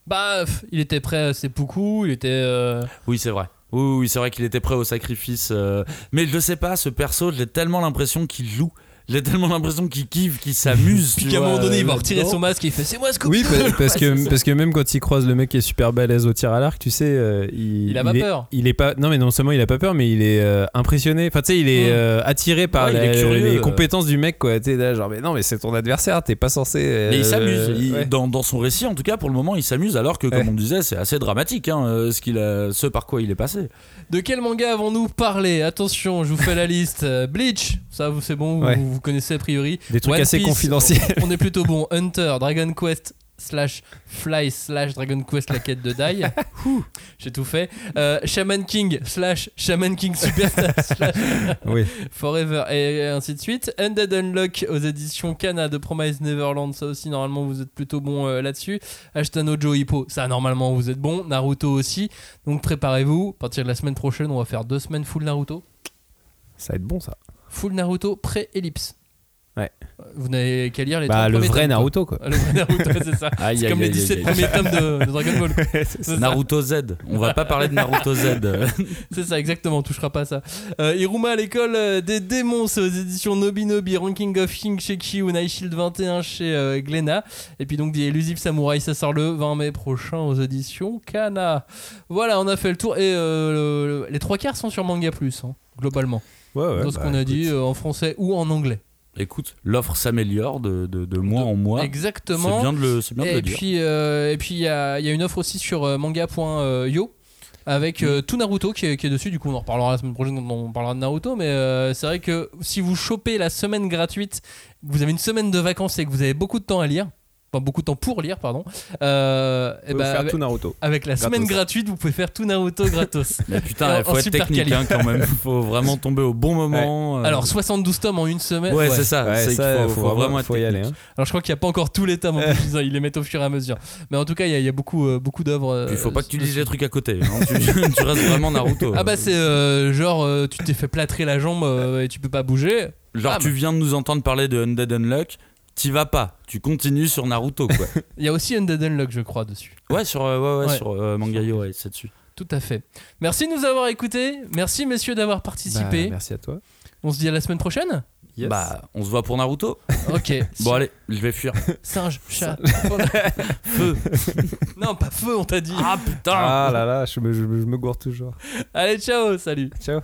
S1: Bah, il était prêt à ses poucous, il était. euh,
S3: oui c'est vrai oui, c'est vrai qu'il était prêt au sacrifice euh, mais je sais pas ce perso j'ai tellement l'impression qu'il joue j'ai tellement l'impression qu'il kiffe qu'il s'amuse
S1: Puis qu'à un moment donné, il va retirer son masque et il fait C'est moi Scooby
S2: Oui, pa- parce, que, parce que même quand il croise le mec qui est super balèze au tir à l'arc, tu sais, euh, il,
S1: Il a pas
S2: est,
S1: peur.
S2: Il est pas, non, mais non seulement il a pas peur, mais il est euh, impressionné. Enfin, tu sais, il est
S1: Mm.
S2: euh, attiré par
S3: Ouais, il
S2: la-
S3: est curieux,
S2: les
S3: euh.
S2: compétences du mec, quoi. Tu là, genre, mais non, mais c'est ton adversaire, t'es pas censé. euh,
S3: Mais il s'amuse. Il-
S2: ouais.
S3: dans, dans son récit, en tout cas, pour le moment, il s'amuse. Alors que, comme
S2: Ouais.
S3: on disait, c'est assez dramatique hein, ce, qu'il a, ce par quoi il est passé.
S1: De quel manga avons-nous parlé? Attention, je vous fais la liste. Bleach, ça vous c'est bon, vous-. Vous, connaissez a priori.
S2: Des trucs
S1: One
S2: assez
S1: Piece,
S2: confidentiels.
S1: On, est plutôt bon. Hunter, Dragon Quest slash Fly slash Dragon Quest la quête de Dai. J'ai tout fait. Euh, Shaman King slash Shaman King Superstar slash
S2: Oui.
S1: Forever et ainsi de suite. Undead Unlock aux éditions Kana de Promise Neverland, ça aussi normalement vous êtes plutôt bon euh, là-dessus. Ashtano Joe Hippo, ça normalement vous êtes bon. Naruto aussi. Donc préparez-vous. À partir de la semaine prochaine, on va faire deux semaines full Naruto.
S2: Ça va être bon, ça.
S1: Full Naruto pré-ellipse.
S2: Ouais.
S1: Vous n'avez qu'à lire les
S2: Bah,
S1: 30
S2: le vrai
S1: tomes.
S2: Naruto, quoi.
S1: Le vrai Naruto, c'est ça. C'est comme les
S3: aïe,
S1: 17
S3: aïe,
S1: premiers tomes de, de Dragon Ball. C'est.
S3: Naruto Z. On va pas parler de Naruto Z.
S1: C'est ça, exactement, on touchera pas à ça. Euh, Iruma à l'école euh, des démons, c'est aux éditions Nobi Nobi, Ranking of King chez Q, Night Shield 21 chez euh, Glénat. Et puis donc, The Elusive Samurai, ça sort le 20 mai prochain aux éditions Kana. Voilà, on a fait le tour. Et euh, le- les trois quarts sont sur Manga Plus, hein, globalement.
S2: Ouais, ouais.
S1: dans ce
S2: bah,
S1: qu'on a dit euh, en français ou en anglais.
S3: Écoute, l'offre s'améliore de, de, de mois en mois. C'est
S1: Exactement.
S3: bien de le, c'est bien de
S1: Et
S3: le dire.
S1: puis, euh, et puis il y a, y a une offre aussi sur euh, manga.io avec
S3: Mm.
S1: euh, tout Naruto qui est, qui est dessus. Du coup, on en reparlera la semaine prochaine quand on parlera de Naruto. Mais euh, c'est vrai que si vous chopez la semaine gratuite, vous avez une semaine de vacances et que vous avez beaucoup de temps à lire, enfin beaucoup de temps pour lire, pardon, euh, et
S2: Faut
S1: ben,
S2: faire
S1: avec,
S2: tout Naruto.
S1: avec la
S2: Gratos.
S1: semaine gratuite, vous pouvez faire tout Naruto gratos.
S3: Mais putain, il faut être
S1: super
S3: technique hein, quand même. faut vraiment tomber au bon moment. euh.
S1: Alors 72 tomes en une semaine.
S3: ouais, c'est ça.
S2: Ouais,
S3: c'est
S2: ça,
S3: qu'il faut,
S2: faut,
S3: faut vraiment être
S2: faut y aller.
S3: technique.
S2: hein.
S1: Alors je crois qu'il n'y a pas encore tous les tomes, en plus, ils les mettent au fur et à mesure. Mais en tout cas, il y, a- il y a beaucoup, euh, beaucoup d'œuvres. euh,
S3: il faut pas que tu lises les trucs à côté. hein. tu, tu restes vraiment Naruto.
S1: Ah bah c'est euh, genre euh, tu t'es fait plâtrer la jambe euh, et tu peux pas bouger.
S3: Genre,
S1: Ah,
S3: tu viens de nous entendre parler de Undead Unluck. T'y vas pas. Tu continues sur Naruto, quoi.
S1: Il y a aussi Undead Unlock je crois dessus.
S3: ouais, sur, euh, ouais, ouais,
S1: Ouais.
S3: sur euh, Mangayo, ouais, c'est dessus.
S1: Tout à fait. Merci de nous avoir écoutés. Merci messieurs d'avoir participé.
S2: Bah, merci à toi.
S1: On se dit à la semaine prochaine.
S2: Yes.
S3: Bah, on se voit pour Naruto.
S1: Ok.
S3: Bon, allez, je vais fuir.
S1: Singe, chat.
S3: Feu.
S1: non pas feu on t'a dit.
S3: Ah putain
S2: Ah là là, je me, je me- je me gourre toujours.
S1: Allez ciao salut.
S2: Ciao.